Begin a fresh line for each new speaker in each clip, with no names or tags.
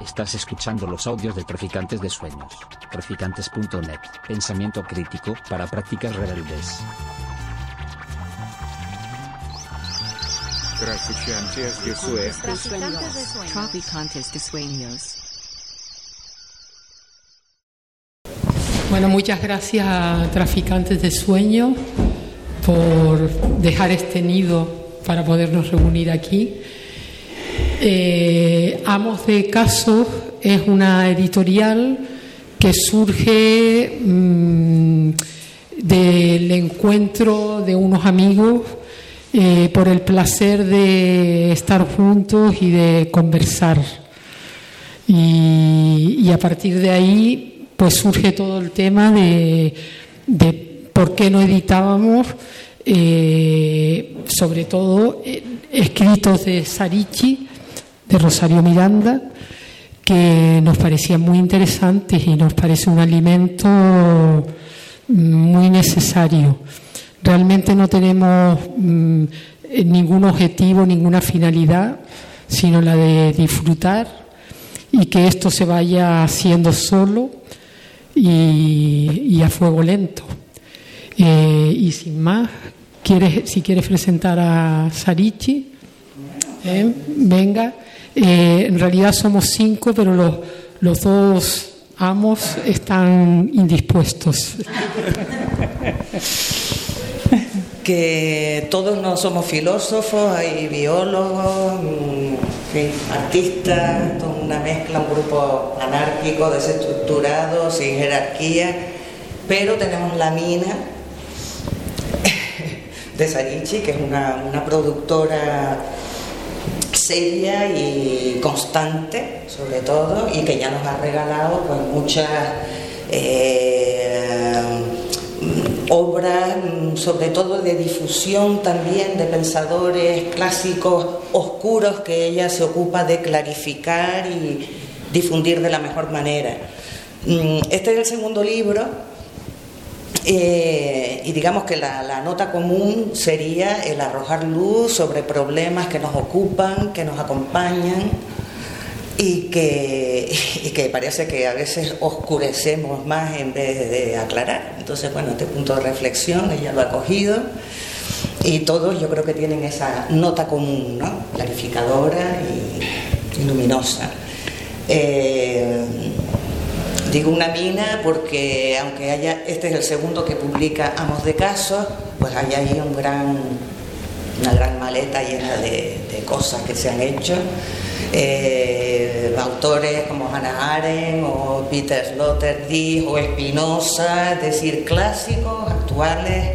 Estás escuchando los audios de Traficantes de Sueños. Traficantes.net. Pensamiento crítico para prácticas rebeldes.
Traficantes de Sueños.
Traficantes de Sueños.
Bueno, muchas gracias a Traficantes de Sueños por dejar este nido para podernos reunir aquí. Eh, Amos de Casos es una editorial que surge mm, del encuentro de unos amigos eh, por el placer de estar juntos y de conversar. Y, a partir de ahí pues surge todo el tema de, por qué no editábamos, eh, sobre todo escritos de Sarichi, de Rosario Miranda, que nos parecían muy interesantes y nos parece un alimento muy necesario. Realmente no tenemos mm, ningún objetivo, ninguna finalidad, sino la de disfrutar y que esto se vaya haciendo solo y, a fuego lento. Eh, y sin más, ¿quieres, si quieres presentar a Sarichi, eh, venga. Eh, en realidad somos cinco, pero los, los dos amos están indispuestos.
que todos no somos filósofos, hay biólogos, mm, artistas, una mezcla, un grupo anárquico, desestructurado, sin jerarquía, pero tenemos la mina de Sarichi, que es una, productora seria y constante, sobre todo, y que ya nos ha regalado pues muchas eh, obras, sobre todo de difusión también de pensadores clásicos oscuros que ella se ocupa de clarificar y difundir de la mejor manera. Mm, este es el segundo libro eh, y digamos que la, nota común sería el arrojar luz sobre problemas que nos ocupan, que nos acompañan y que, parece que a veces oscurecemos más en vez de aclarar. Entonces, bueno, este punto de reflexión ella lo ha cogido y todos yo creo que tienen esa nota común, ¿no? clarificadora y, luminosa. Eh, digo una mina porque aunque haya, este es el segundo que publica Amos de Casos, pues hay ahí gran, una gran maleta llena de, de cosas que se han hecho eh, autores como Hannah Arendt o Peter Sloterdijk o Espinosa, es decir, clásicos, actuales,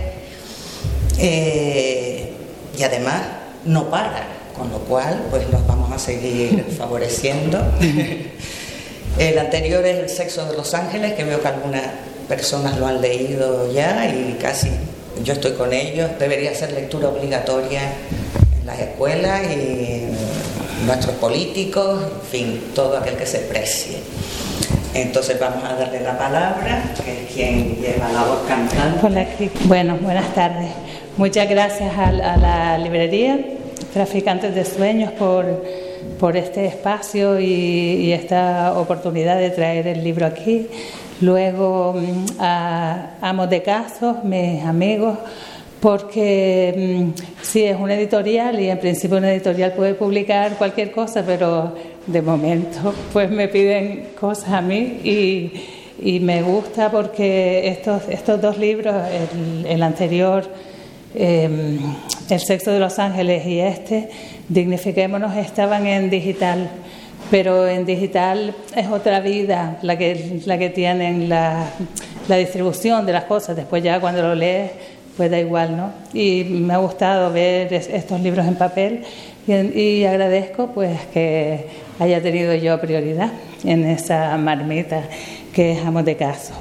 eh, y además no para, con lo cual pues los vamos a seguir favoreciendo. El anterior es El sexo de los ángeles, que veo que algunas personas lo han leído ya y casi yo estoy con ellos, debería ser lectura obligatoria en las escuelas y nuestros políticos, en fin, todo aquel que se precie. Entonces vamos a darle la palabra, que es quien lleva la voz cantando.
Bueno, buenas tardes. Muchas gracias a, la librería Traficantes de Sueños por, por este espacio y, esta oportunidad de traer el libro aquí. Luego mm, a Amos de Casos, mis amigos, porque mm, sí es una editorial y en principio una editorial puede publicar cualquier cosa, pero de momento pues me piden cosas a mí y, me gusta porque estos, estos dos libros, el, anterior, em, El sexo de los ángeles y este, Dignifiquémonos, estaban en digital, pero en digital es otra vida la que, la que tienen la, la distribución de las cosas, después ya cuando lo lees pues da igual, ¿no? Y me ha gustado ver estos libros en papel y, agradezco pues que haya tenido yo prioridad en esa marmita que es de Caso.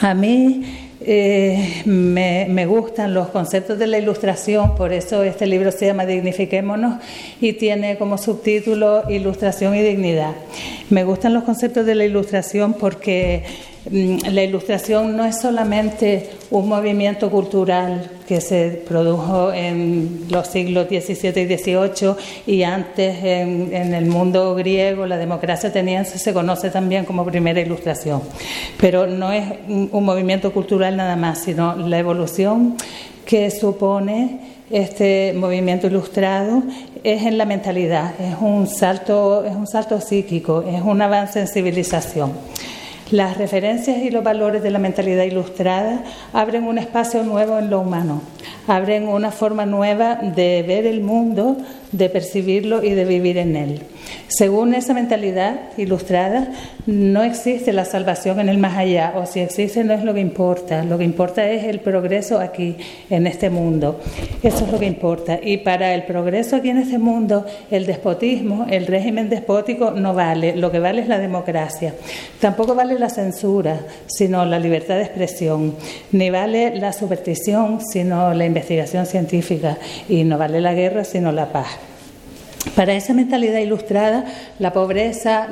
A mí eh, me, me, gustan los conceptos de la ilustración, por eso este libro se llama Dignifiquémonos y tiene como subtítulo Ilustración y Dignidad. Me gustan los conceptos de la ilustración porque la ilustración no es solamente un movimiento cultural que se produjo en los siglos XVII y XVIII y antes en, el mundo griego, la democracia ateniense se conoce también como primera ilustración. Pero no es un movimiento cultural nada más, sino la evolución que supone este movimiento ilustrado es en la mentalidad, es un salto, es un salto psíquico, es un avance en civilización. Las referencias y los valores de la mentalidad ilustrada abren un espacio nuevo en lo humano, abren una forma nueva de ver el mundo, de percibirlo y de vivir en él. Según esa mentalidad ilustrada, no existe la salvación en el más allá, o si existe no es lo que importa, lo que importa es el progreso aquí, en este mundo. Eso es lo que importa. Y para el progreso aquí en este mundo, el despotismo, el régimen despótico no vale, lo que vale es la democracia. Tampoco vale la censura, sino la libertad de expresión, ni vale la superstición, sino la investigación científica, y no vale la guerra, sino la paz. Para esa mentalidad ilustrada, la pobreza,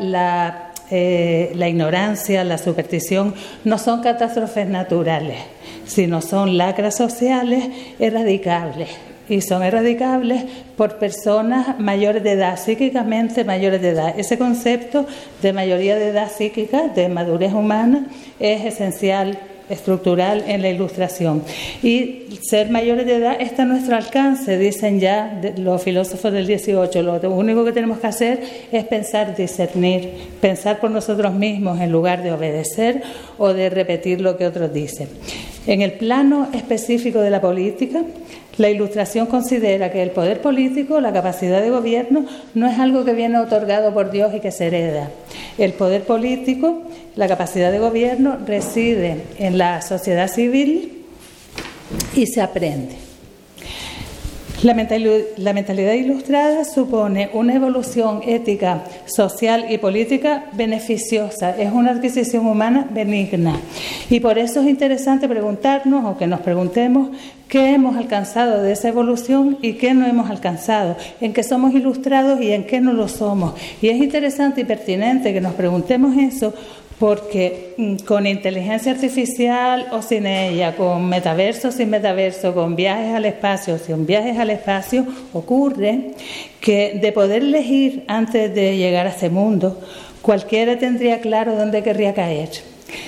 eh, la, ignorancia, la superstición no son catástrofes naturales, sino son lacras sociales erradicables. Y son erradicables por personas mayores de edad, psíquicamente mayores de edad. Ese concepto de mayoría de edad psíquica, de madurez humana, es esencial estructural en la ilustración. Y ser mayores de edad está a nuestro alcance, dicen ya los filósofos del 18. Lo único que tenemos que hacer es pensar, discernir, pensar por nosotros mismos en lugar de obedecer o de repetir lo que otros dicen. En el plano específico de la política, la Ilustración considera que el poder político, la capacidad de gobierno, no es algo que viene otorgado por Dios y que se hereda. El poder político, la capacidad de gobierno, reside en la sociedad civil y se aprende. La mentalidad, ilustrada supone una evolución ética, social y política beneficiosa, es una adquisición humana benigna. Y por eso es interesante preguntarnos o que nos preguntemos qué hemos alcanzado de esa evolución y qué no hemos alcanzado, en qué somos ilustrados y en qué no lo somos. Y es interesante y pertinente que nos preguntemos eso porque mm, con inteligencia artificial o sin ella, con metaverso o sin metaverso, con viajes al espacio o sin viajes al espacio, ocurre que de poder elegir antes de llegar a este mundo, cualquiera tendría claro dónde querría caer.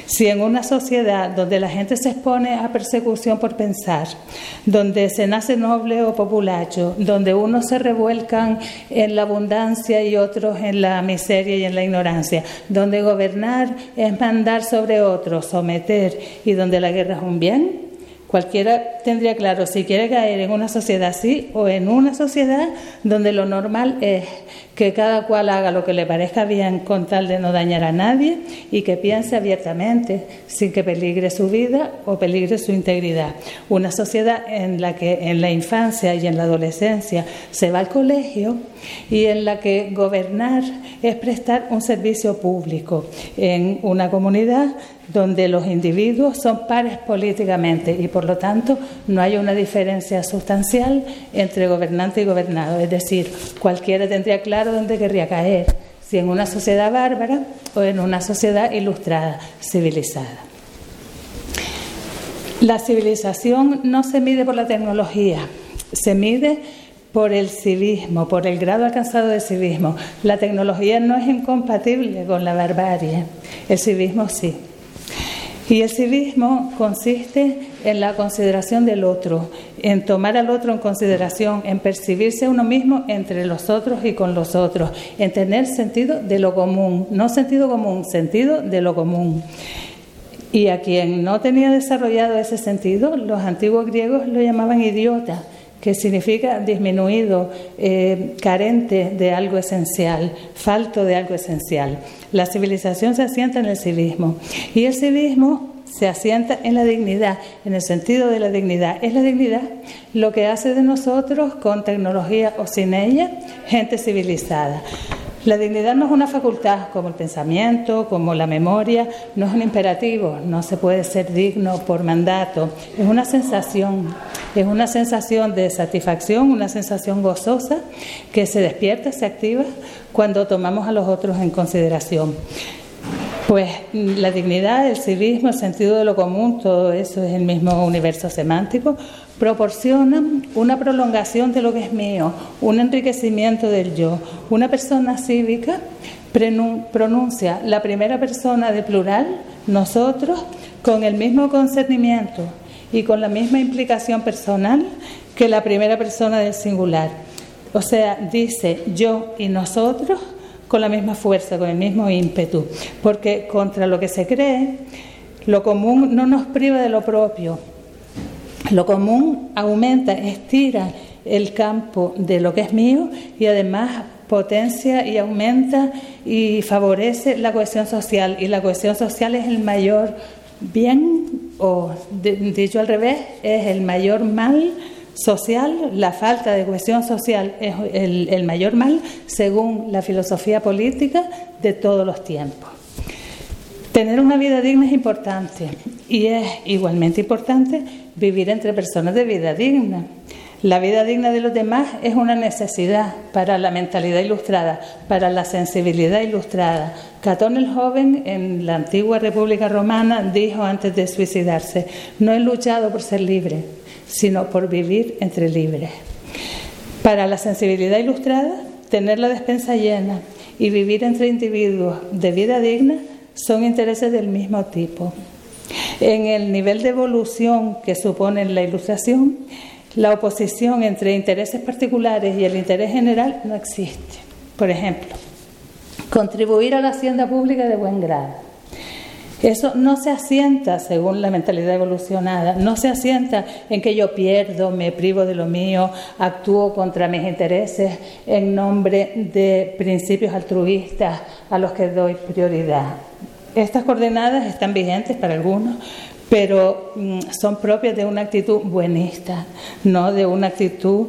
Si en una sociedad donde la gente se expone a persecución por pensar, donde se nace noble o populacho, donde unos se revuelcan en la abundancia y otros en la miseria y en la ignorancia, donde gobernar es mandar sobre otros, someter y donde la guerra es un bien, Cualquiera tendría claro si quiere caer en una sociedad así o en una sociedad donde lo normal es que cada cual haga lo que le parezca bien con tal de no dañar a nadie y que piense abiertamente sin que peligre su vida o peligre su integridad. Una sociedad en la que en la infancia y en la adolescencia se va al colegio y en la que gobernar es prestar un servicio público en una comunidad donde los individuos son pares políticamente y por lo tanto no hay una diferencia sustancial entre gobernante y gobernado. Es decir, cualquiera tendría claro dónde querría caer, si en una sociedad bárbara o en una sociedad ilustrada, civilizada. La civilización no se mide por la tecnología, se mide por el civismo, por el grado alcanzado de civismo. La tecnología no es incompatible con la barbarie, el civismo sí. Y el civismo consiste en la consideración del otro, en tomar al otro en consideración, en percibirse uno mismo entre los otros y con los otros, en tener sentido de lo común, no sentido común, sentido de lo común. Y a quien no tenía desarrollado ese sentido, los antiguos griegos lo llamaban idiota, que significa disminuido, eh, carente de algo esencial, falto de algo esencial. La civilización se asienta en el civismo y el civismo se asienta en la dignidad, en el sentido de la dignidad. Es la dignidad lo que hace de nosotros, con tecnología o sin ella, gente civilizada. La dignidad no es una facultad como el pensamiento, como la memoria, no es un imperativo, no se puede ser digno por mandato, es una sensación, es una sensación de satisfacción, una sensación gozosa que se despierta, se activa cuando tomamos a los otros en consideración. Pues la dignidad, el civismo, el sentido de lo común, todo eso es el mismo universo semántico, proporcionan una prolongación de lo que es mío, un enriquecimiento del yo. Una persona cívica pronuncia la primera persona de plural, nosotros, con el mismo concernimiento y con la misma implicación personal que la primera persona del singular. O sea, dice yo y nosotros con la misma fuerza, con el mismo ímpetu, porque contra lo que se cree, lo común no nos priva de lo propio. Lo común aumenta, estira el campo de lo que es mío y además potencia y aumenta y favorece la cohesión social. Y la cohesión social es el mayor bien, o dicho al revés, es el mayor mal social, la falta de cohesión social es el, el mayor mal según la filosofía política de todos los tiempos. Tener una vida digna es importante y es igualmente importante vivir entre personas de vida digna. La vida digna de los demás es una necesidad para la mentalidad ilustrada, para la sensibilidad ilustrada. Catón el joven en la antigua República Romana dijo antes de suicidarse, no he luchado por ser libre, sino por vivir entre libres. Para la sensibilidad ilustrada, tener la despensa llena y vivir entre individuos de vida digna son intereses del mismo tipo. En el nivel de evolución que supone la ilustración, la oposición entre intereses particulares y el interés general no existe. Por ejemplo, contribuir a la hacienda pública de buen grado. Eso no se asienta, según la mentalidad evolucionada, no se asienta en que yo pierdo, me privo de lo mío, actúo contra mis intereses en nombre de principios altruistas a los que doy prioridad. Estas coordenadas están vigentes para algunos, pero mm, son propias de una actitud buenista, no de una actitud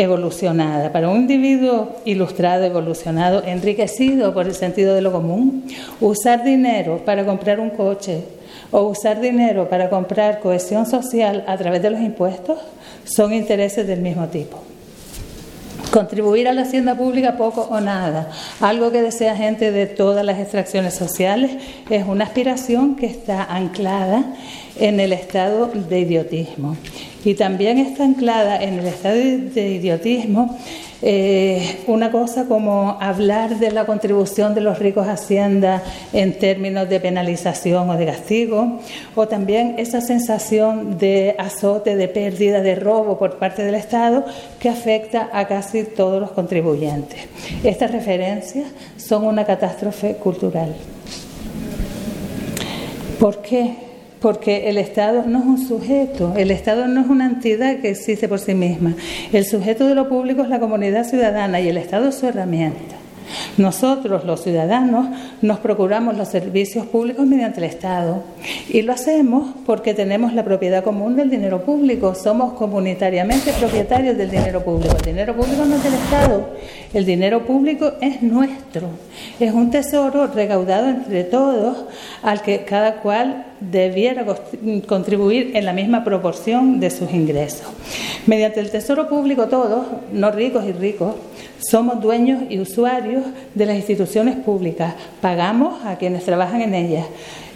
evolucionada. Para un individuo ilustrado, evolucionado, enriquecido por el sentido de lo común, usar dinero para comprar un coche o usar dinero para comprar cohesión social a través de los impuestos son intereses del mismo tipo. Contribuir a la hacienda pública poco o nada, algo que desea gente de todas las extracciones sociales, es una aspiración que está anclada en el estado de idiotismo. Y también está anclada en el estado de idiotismo eh, una cosa como hablar de la contribución de los ricos a Hacienda en términos de penalización o de castigo, o también esa sensación de azote, de pérdida, de robo por parte del Estado que afecta a casi todos los contribuyentes. Estas referencias son una catástrofe cultural. ¿Por qué? Porque el Estado no es un sujeto, el Estado no es una entidad que existe por sí misma. El sujeto de lo público es la comunidad ciudadana y el Estado es su herramienta. Nosotros, los ciudadanos, nos procuramos los servicios públicos mediante el Estado y lo hacemos porque tenemos la propiedad común del dinero público, somos comunitariamente propietarios del dinero público. El dinero público no es del Estado, el dinero público es nuestro, es un tesoro recaudado entre todos al que cada cual debiera contribuir en la misma proporción de sus ingresos. Mediante el tesoro público todos, no ricos y ricos, somos dueños y usuarios de las instituciones públicas, pagamos a quienes trabajan en ellas.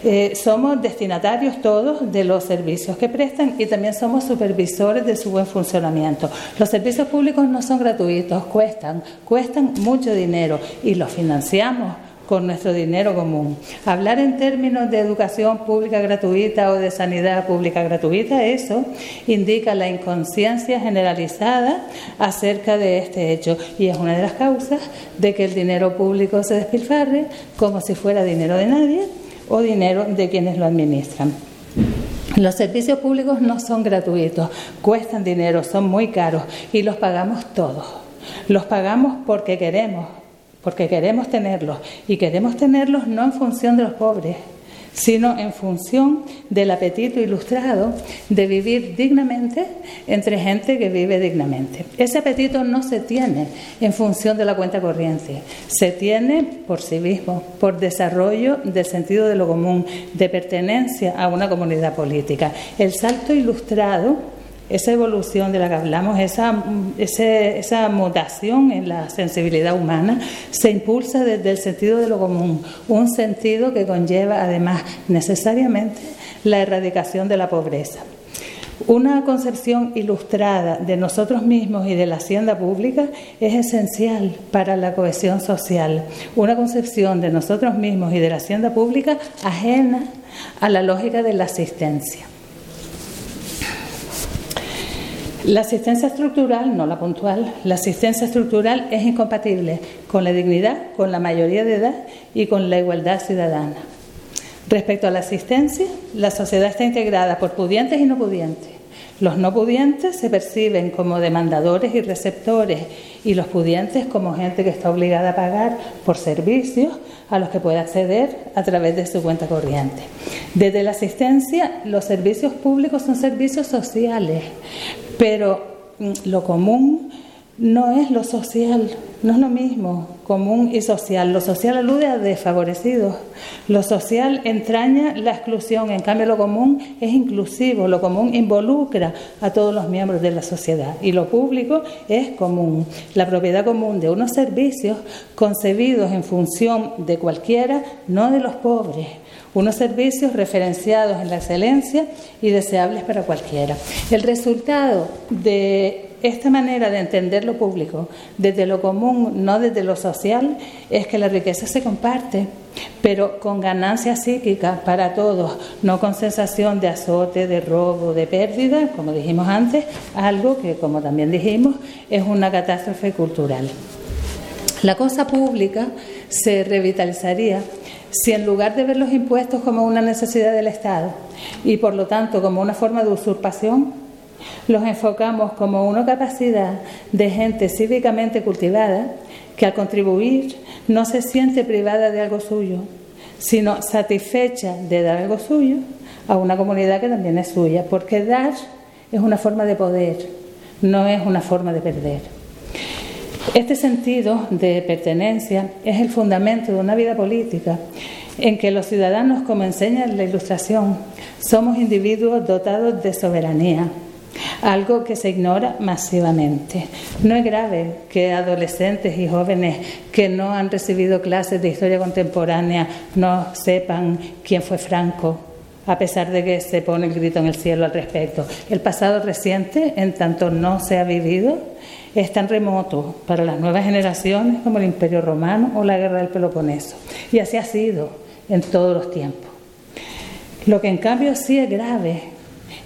Eh, somos destinatarios todos de los servicios que prestan y también somos supervisores de su buen funcionamiento. Los servicios públicos no son gratuitos, cuestan, cuestan mucho dinero y los financiamos con nuestro dinero común. Hablar en términos de educación pública gratuita o de sanidad pública gratuita, eso indica la inconsciencia generalizada acerca de este hecho y es una de las causas de que el dinero público se despilfarre como si fuera dinero de nadie o dinero de quienes lo administran. Los servicios públicos no son gratuitos, cuestan dinero, son muy caros y los pagamos todos. Los pagamos porque queremos, porque queremos tenerlos y queremos tenerlos no en función de los pobres, sino en función del apetito ilustrado de vivir dignamente entre gente que vive dignamente. Ese apetito no se tiene en función de la cuenta corriente, se tiene por sí mismo, por desarrollo del sentido de lo común, de pertenencia a una comunidad política. El salto ilustrado esa evolución de la que hablamos, esa, esa mutación en la sensibilidad humana, se impulsa desde el sentido de lo común, un sentido que conlleva además necesariamente la erradicación de la pobreza. Una concepción ilustrada de nosotros mismos y de la hacienda pública es esencial para la cohesión social. Una concepción de nosotros mismos y de la hacienda pública ajena a la lógica de la asistencia. La asistencia estructural, no la puntual, la asistencia estructural es incompatible con la dignidad, con la mayoría de edad y con la igualdad ciudadana. Respecto a la asistencia, la sociedad está integrada por pudientes y no pudientes. Los no pudientes se perciben como demandadores y receptores y los pudientes como gente que está obligada a pagar por servicios a los que puede acceder a través de su cuenta corriente. Desde la asistencia, los servicios públicos son servicios sociales, pero mm, lo común no es lo social, no es lo mismo, común y social. Lo social alude a desfavorecidos, lo social entraña la exclusión, en cambio lo común es inclusivo, lo común involucra a todos los miembros de la sociedad y lo público es común. La propiedad común de unos servicios concebidos en función de cualquiera, no de los pobres unos servicios referenciados en la excelencia y deseables para cualquiera. El resultado de esta manera de entender lo público desde lo común, no desde lo social, es que la riqueza se comparte, pero con ganancia psíquica para todos, no con sensación de azote, de robo, de pérdida, como dijimos antes, algo que, como también dijimos, es una catástrofe cultural. La cosa pública se revitalizaría si en lugar de ver los impuestos como una necesidad del Estado y por lo tanto como una forma de usurpación, los enfocamos como una capacidad de gente cívicamente cultivada que al contribuir no se siente privada de algo suyo, sino satisfecha de dar algo suyo a una comunidad que también es suya, porque dar es una forma de poder, no es una forma de perder. Este sentido de pertenencia es el fundamento de una vida política en que los ciudadanos, como enseña la Ilustración, somos individuos dotados de soberanía, algo que se ignora masivamente. No es grave que adolescentes y jóvenes que no han recibido clases de historia contemporánea no sepan quién fue Franco, a pesar de que se pone el grito en el cielo al respecto. El pasado reciente, en tanto no se ha vivido, es tan remoto para las nuevas generaciones como el Imperio Romano o la Guerra del Peloponeso. Y así ha sido en todos los tiempos. Lo que en cambio sí es grave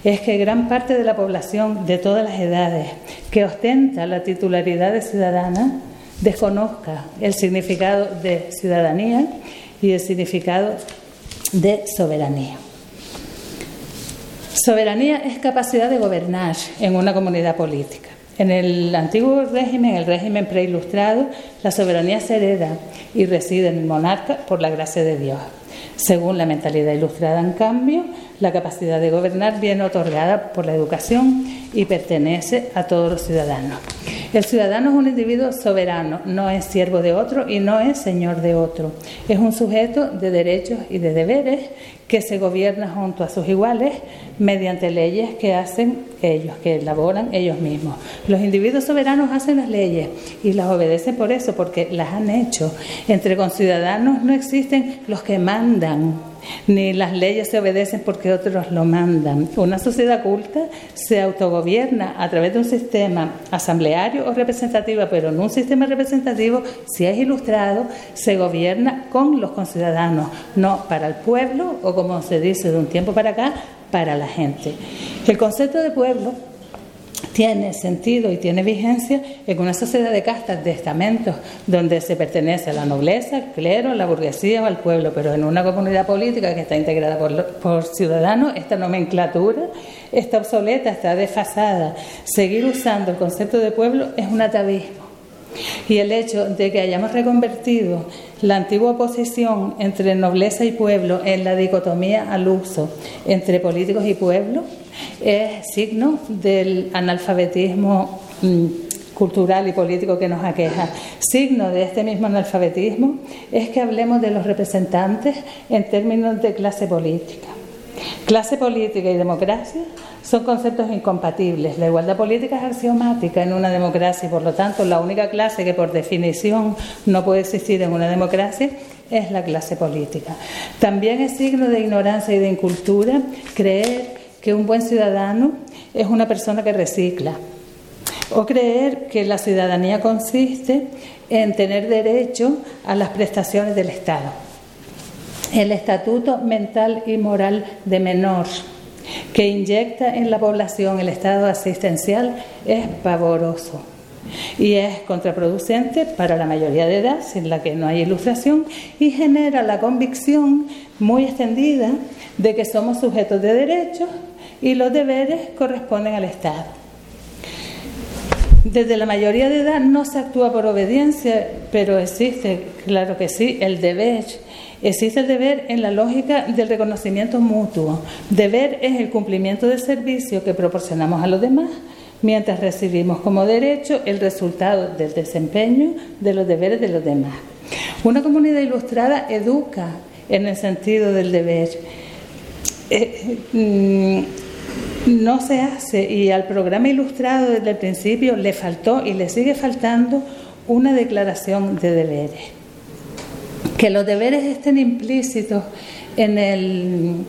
es que gran parte de la población de todas las edades que ostenta la titularidad de ciudadana desconozca el significado de ciudadanía y el significado de soberanía. Soberanía es capacidad de gobernar en una comunidad política. En el antiguo régimen, el régimen preilustrado, la soberanía se hereda y reside en el monarca por la gracia de Dios. Según la mentalidad ilustrada, en cambio, la capacidad de gobernar viene otorgada por la educación y pertenece a todos los ciudadanos. El ciudadano es un individuo soberano, no es siervo de otro y no es señor de otro. Es un sujeto de derechos y de deberes que se gobierna junto a sus iguales mediante leyes que hacen ellos, que elaboran ellos mismos. Los individuos soberanos hacen las leyes y las obedecen por eso, porque las han hecho. Entre conciudadanos no existen los que mandan, ni las leyes se obedecen porque otros lo mandan. Una sociedad culta se autogobierna a través de un sistema asambleario o representativo, pero en un sistema representativo, si es ilustrado, se gobierna con los conciudadanos, no para el pueblo o como se dice de un tiempo para acá, para la gente. El concepto de pueblo tiene sentido y tiene vigencia en una sociedad de castas, de estamentos, donde se pertenece a la nobleza, al clero, a la burguesía o al pueblo, pero en una comunidad política que está integrada por, por ciudadanos, esta nomenclatura está obsoleta, está desfasada. Seguir usando el concepto de pueblo es un atavismo. Y el hecho de que hayamos reconvertido la antigua oposición entre nobleza y pueblo en la dicotomía al uso entre políticos y pueblo es signo del analfabetismo mm, cultural y político que nos aqueja. Signo de este mismo analfabetismo es que hablemos de los representantes en términos de clase política. Clase política y democracia son conceptos incompatibles. La igualdad política es axiomática en una democracia y por lo tanto la única clase que por definición no puede existir en una democracia es la clase política. También es signo de ignorancia y de incultura creer que un buen ciudadano es una persona que recicla, o creer que la ciudadanía consiste en tener derecho a las prestaciones del Estado. El estatuto mental y moral de menor que inyecta en la población el estado asistencial es pavoroso y es contraproducente para la mayoría de edad, sin la que no hay ilustración, y genera la convicción muy extendida de que somos sujetos de derechos y los deberes corresponden al Estado. Desde la mayoría de edad no se actúa por obediencia, pero existe, claro que sí, el deber. Existe el deber en la lógica del reconocimiento mutuo. Deber es el cumplimiento del servicio que proporcionamos a los demás, mientras recibimos como derecho el resultado del desempeño de los deberes de los demás. Una comunidad ilustrada educa en el sentido del deber. Eh, mm, no se hace y al programa ilustrado desde el principio le faltó y le sigue faltando una declaración de deberes. Que los deberes estén implícitos en el,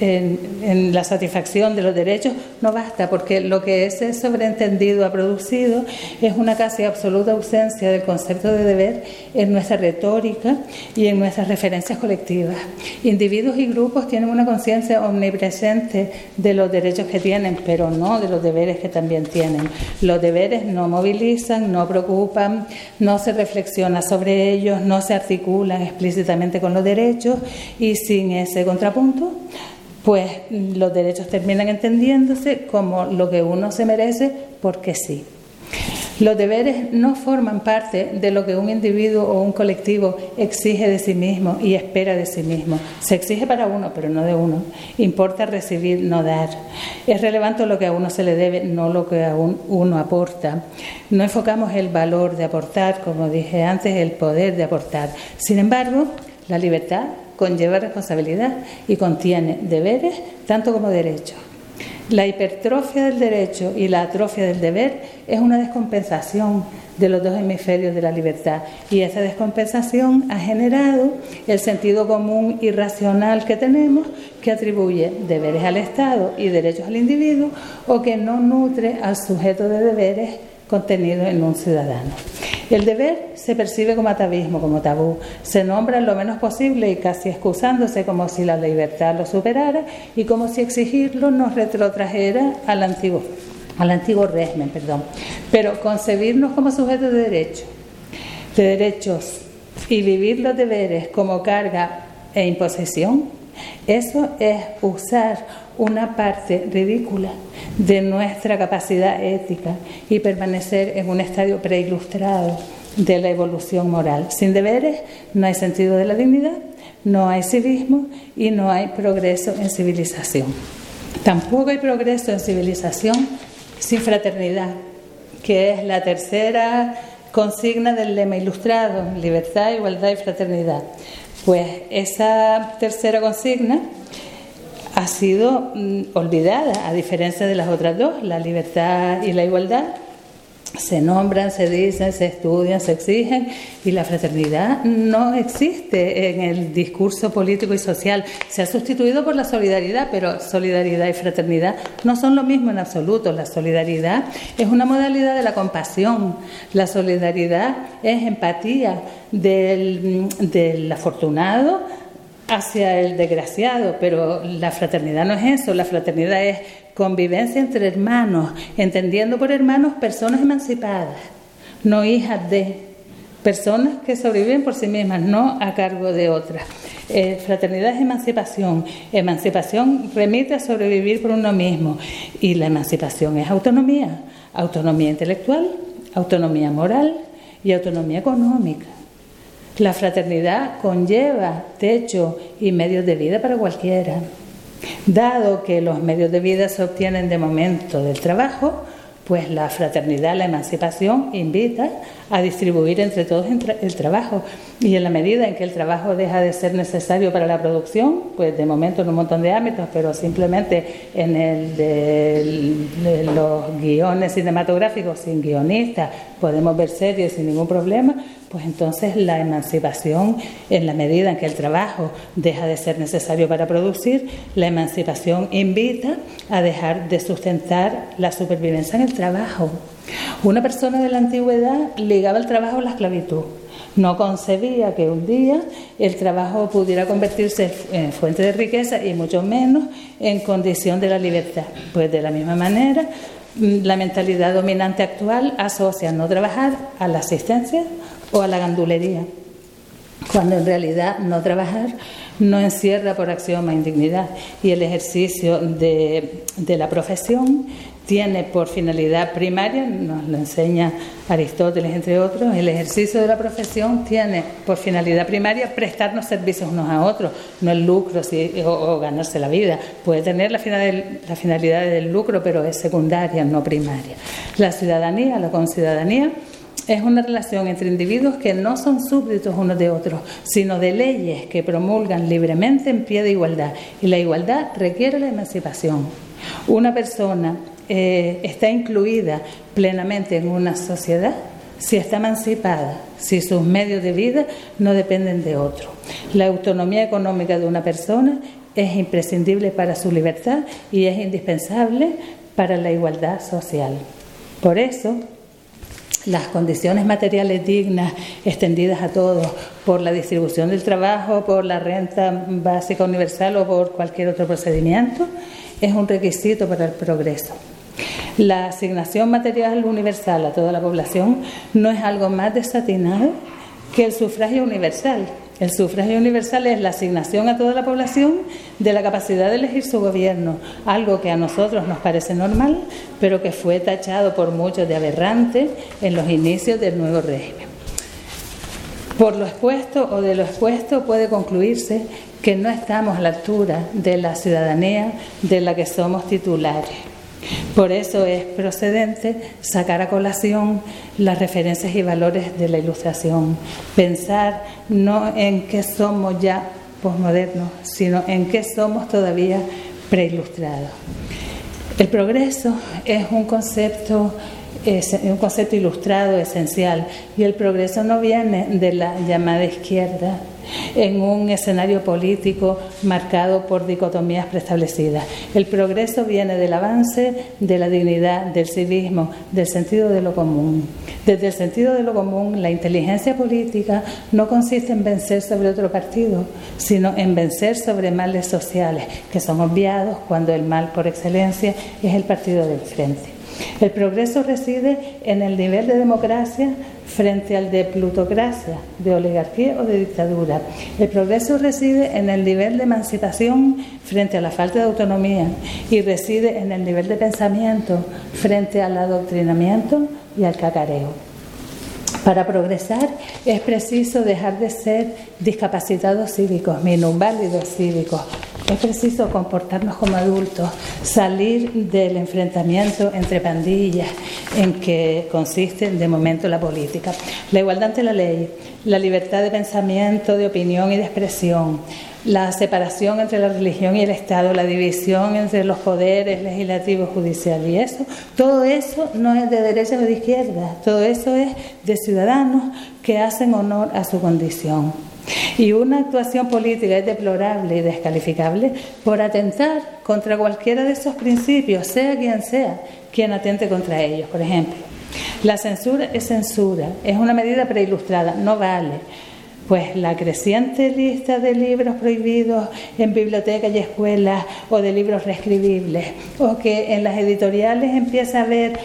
en, la satisfacción de los derechos no basta, porque lo que ese sobreentendido ha producido es una casi absoluta ausencia del concepto de deber en nuestra retórica y en nuestras referencias colectivas. Individuos y grupos tienen una conciencia omnipresente de los derechos que tienen, pero no de los deberes que también tienen. Los deberes no movilizan, no preocupan, no se reflexiona sobre ellos, no se articulan explícitamente con los derechos y sin ese contrapunto pues los derechos terminan entendiéndose como lo que uno se merece porque sí. Los deberes no forman parte de lo que un individuo o un colectivo exige de sí mismo y espera de sí mismo. Se exige para uno, pero no de uno. Importa recibir, no dar. Es relevante lo que a uno se le debe, no lo que a uno aporta. No enfocamos el valor de aportar, como dije antes, el poder de aportar. Sin embargo, la libertad conlleva responsabilidad y contiene deberes tanto como derechos. La hipertrofia del derecho y la atrofia del deber es una descompensación de los dos hemisferios de la libertad y esa descompensación ha generado el sentido común irracional que tenemos que atribuye deberes al Estado y derechos al individuo o que no nutre al sujeto de deberes contenido en un ciudadano. El deber se percibe como atavismo, como tabú. Se nombra lo menos posible y casi excusándose como si la libertad lo superara y como si exigirlo nos retrotrajera al antiguo, al antiguo régimen. Perdón. Pero concebirnos como sujetos de derecho, de derechos y vivir los deberes como carga e imposición, eso es usar una parte ridícula de nuestra capacidad ética y permanecer en un estadio preilustrado de la evolución moral. Sin deberes no hay sentido de la dignidad, no hay civismo y no hay progreso en civilización. Tampoco hay progreso en civilización sin fraternidad, que es la tercera consigna del lema ilustrado, libertad, igualdad y fraternidad. Pues esa tercera consigna ha sido mm, olvidada, a diferencia de las otras dos, la libertad y la igualdad. Se nombran, se dicen, se estudian, se exigen y la fraternidad no existe en el discurso político y social. Se ha sustituido por la solidaridad, pero solidaridad y fraternidad no son lo mismo en absoluto. La solidaridad es una modalidad de la compasión. La solidaridad es empatía del, del afortunado hacia el desgraciado, pero la fraternidad no es eso, la fraternidad es convivencia entre hermanos, entendiendo por hermanos personas emancipadas, no hijas de personas que sobreviven por sí mismas, no a cargo de otras. Eh, fraternidad es emancipación, emancipación remite a sobrevivir por uno mismo y la emancipación es autonomía, autonomía intelectual, autonomía moral y autonomía económica. La fraternidad conlleva techo y medios de vida para cualquiera. Dado que los medios de vida se obtienen de momento del trabajo, pues la fraternidad, la emancipación invita a distribuir entre todos el trabajo. Y en la medida en que el trabajo deja de ser necesario para la producción, pues de momento en un montón de ámbitos, pero simplemente en el de, los guiones cinematográficos sin guionistas podemos ver series sin ningún problema, pues entonces la emancipación, en la medida en que el trabajo deja de ser necesario para producir, la emancipación invita a dejar de sustentar la supervivencia en el trabajo. Una persona de la antigüedad ligaba el trabajo a la esclavitud. No concebía que un día el trabajo pudiera convertirse en fuente de riqueza y mucho menos en condición de la libertad. Pues de la misma manera, la mentalidad dominante actual asocia no trabajar a la asistencia o a la gandulería, cuando en realidad no trabajar no encierra por axioma indignidad y el ejercicio de, de la profesión tiene por finalidad primaria, nos lo enseña Aristóteles entre otros, el ejercicio de la profesión tiene por finalidad primaria prestarnos servicios unos a otros, no el lucro o, ganarse la vida. Puede tener la finalidad, la finalidad del lucro, pero es secundaria, no primaria. La ciudadanía, la conciudadanía, es una relación entre individuos que no son súbditos unos de otros, sino de leyes que promulgan libremente en pie de igualdad. Y la igualdad requiere la emancipación. Una persona eh, está incluida plenamente en una sociedad si está emancipada, si sus medios de vida no dependen de otro. La autonomía económica de una persona es imprescindible para su libertad y es indispensable para la igualdad social. Por eso, las condiciones materiales dignas extendidas a todos por la distribución del trabajo, por la renta básica universal o por cualquier otro procedimiento, es un requisito para el progreso. La asignación material universal a toda la población no es algo más desatinado que el sufragio universal. El sufragio universal es la asignación a toda la población de la capacidad de elegir su gobierno, algo que a nosotros nos parece normal, pero que fue tachado por muchos de aberrante en los inicios del nuevo régimen. Por lo expuesto o de lo expuesto puede concluirse que no estamos a la altura de la ciudadanía de la que somos titulares. Por eso es procedente sacar a colación las referencias y valores de la Ilustración, pensar no en qué somos ya posmodernos, sino en qué somos todavía preilustrados. El progreso es un concepto es un concepto ilustrado esencial y el progreso no viene de la llamada izquierda en un escenario político marcado por dicotomías preestablecidas. El progreso viene del avance de la dignidad, del civismo, del sentido de lo común. Desde el sentido de lo común, la inteligencia política no consiste en vencer sobre otro partido, sino en vencer sobre males sociales, que son obviados cuando el mal por excelencia es el partido del frente. El progreso reside en el nivel de democracia frente al de plutocracia, de oligarquía o de dictadura. El progreso reside en el nivel de emancipación frente a la falta de autonomía y reside en el nivel de pensamiento frente al adoctrinamiento y al cacareo. Para progresar es preciso dejar de ser discapacitados cívicos, minusválidos cívicos. Es preciso comportarnos como adultos, salir del enfrentamiento entre pandillas en que consiste de momento la política. La igualdad ante la ley, la libertad de pensamiento, de opinión y de expresión, la separación entre la religión y el Estado, la división entre los poderes legislativo, judicial y eso, todo eso no es de derecha o de izquierda, todo eso es de ciudadanos que hacen honor a su condición. Y una actuación política es deplorable y descalificable por atentar contra cualquiera de esos principios, sea quien sea quien atente contra ellos. Por ejemplo, la censura es censura, es una medida preilustrada, no vale pues la creciente lista de libros prohibidos en bibliotecas y escuelas o de libros reescribibles, o que en las editoriales empieza a haber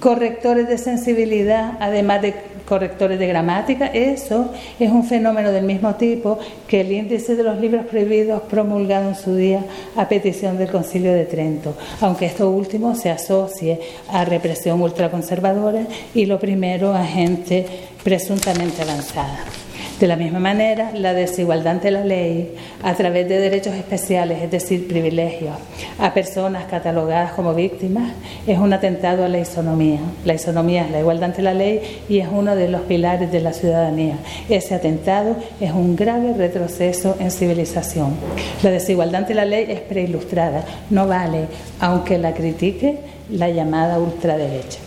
correctores de sensibilidad, además de correctores de gramática, eso es un fenómeno del mismo tipo que el índice de los libros prohibidos promulgado en su día a petición del Concilio de Trento, aunque esto último se asocie a represión ultraconservadora y lo primero a gente presuntamente avanzada. De la misma manera, la desigualdad ante la ley, a través de derechos especiales, es decir, privilegios, a personas catalogadas como víctimas, es un atentado a la isonomía. La isonomía es la igualdad ante la ley y es uno de los pilares de la ciudadanía. Ese atentado es un grave retroceso en civilización. La desigualdad ante la ley es preilustrada, no vale, aunque la critique la llamada ultraderecha.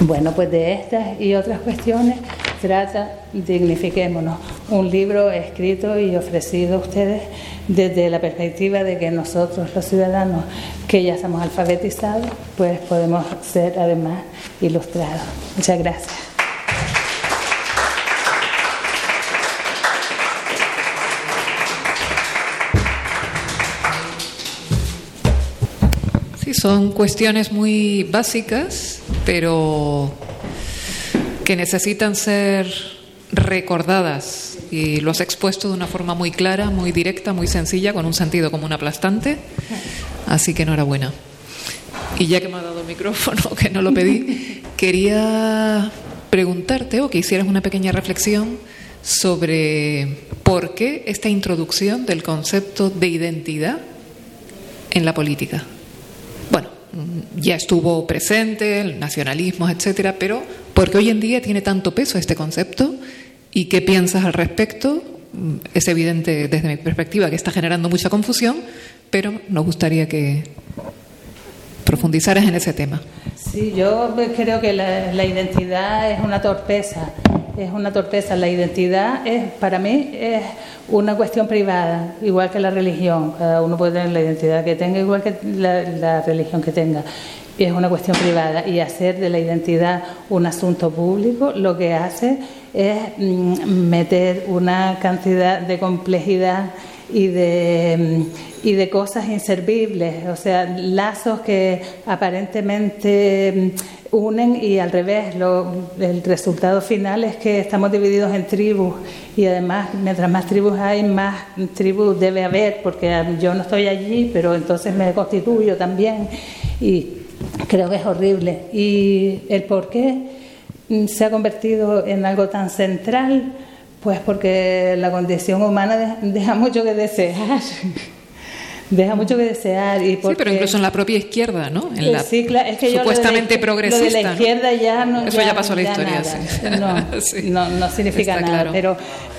Bueno, pues de estas y otras cuestiones trata Dignifiquémonos, un libro escrito y ofrecido a ustedes desde la perspectiva de que nosotros los ciudadanos que ya estamos alfabetizados, pues podemos ser además ilustrados. Muchas gracias.
Sí, son cuestiones muy básicas, pero que necesitan ser recordadas y lo has expuesto de una forma muy clara, muy directa, muy sencilla, con un sentido común aplastante. Así que enhorabuena. Y ya que me ha dado el micrófono, que no lo pedí, quería preguntarte o que hicieras una pequeña reflexión sobre por qué esta introducción del concepto de identidad en la política. Bueno, ya estuvo presente el nacionalismo, etcétera, pero ¿por qué hoy en día tiene tanto peso este concepto y qué piensas al respecto? Es evidente desde mi perspectiva que está generando mucha confusión, pero nos gustaría que profundizaras en ese tema.
Sí, yo creo que la identidad es una torpeza, es una torpeza. La identidad es, para mí, es una cuestión privada, igual que la religión. Cada uno puede tener la identidad que tenga, igual que la, la religión que tenga. Y es una cuestión privada. Y hacer de la identidad un asunto público lo que hace es mm, meter una cantidad de complejidad y de, y de cosas inservibles, o sea, lazos que aparentemente unen y al revés, lo, el resultado final es que estamos divididos en tribus y además mientras más tribus hay, más tribus debe haber, porque yo no estoy allí, pero entonces me constituyo también y creo que es horrible. Y el por qué se ha convertido en algo tan central, pues porque la condición humana deja mucho que desear. Deja mucho que desear. Y
Sí, pero incluso en la propia izquierda, ¿no? En la
sí, claro, es que
supuestamente
yo lo de,
progresista.
Lo de la izquierda ya no.
Eso ya, pasó a la historia,
nada.
sí.
No,
Sí.
no, no significa
Está
nada.
claro.
Pero,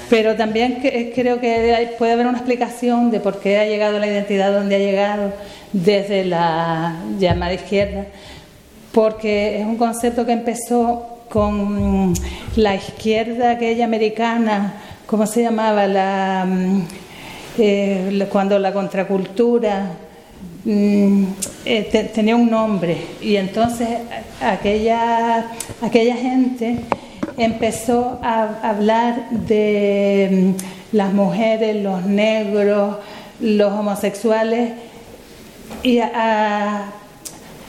pero también que- creo que puede haber una explicación de por qué ha llegado la identidad donde ha llegado desde la llamada izquierda, porque es un concepto que empezó con la izquierda aquella americana, ¿cómo se llamaba? La, mm, cuando la contracultura mm, eh, te- tenía un nombre. Y entonces aquella, aquella gente empezó a hablar de mm, las mujeres, los negros, los homosexuales y a-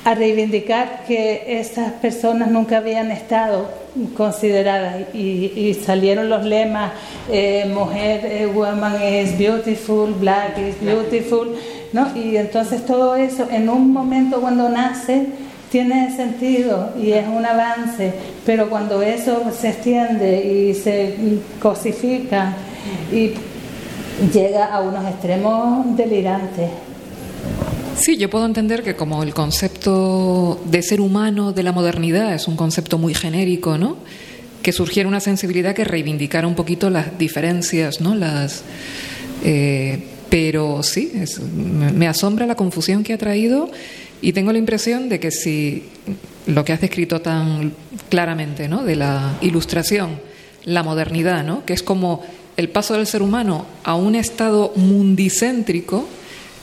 a reivindicar que esas personas nunca habían estado consideradas y, y salieron los lemas eh, mujer, eh, woman is beautiful, black is beautiful, ¿no? Y entonces todo eso en un momento cuando nace tiene sentido y es un avance, pero cuando eso se extiende y se cosifica y llega a unos extremos delirantes.
Sí, yo puedo entender que como el concepto de ser humano de la modernidad es un concepto muy genérico, ¿no? Que surgiera una sensibilidad que reivindicara un poquito las diferencias, ¿no? Las, eh, pero sí, me asombra la confusión que ha traído y tengo la impresión de que si lo que has descrito tan claramente, ¿no? De la ilustración, la modernidad, ¿no? Que es como el paso del ser humano a un estado mundicéntrico,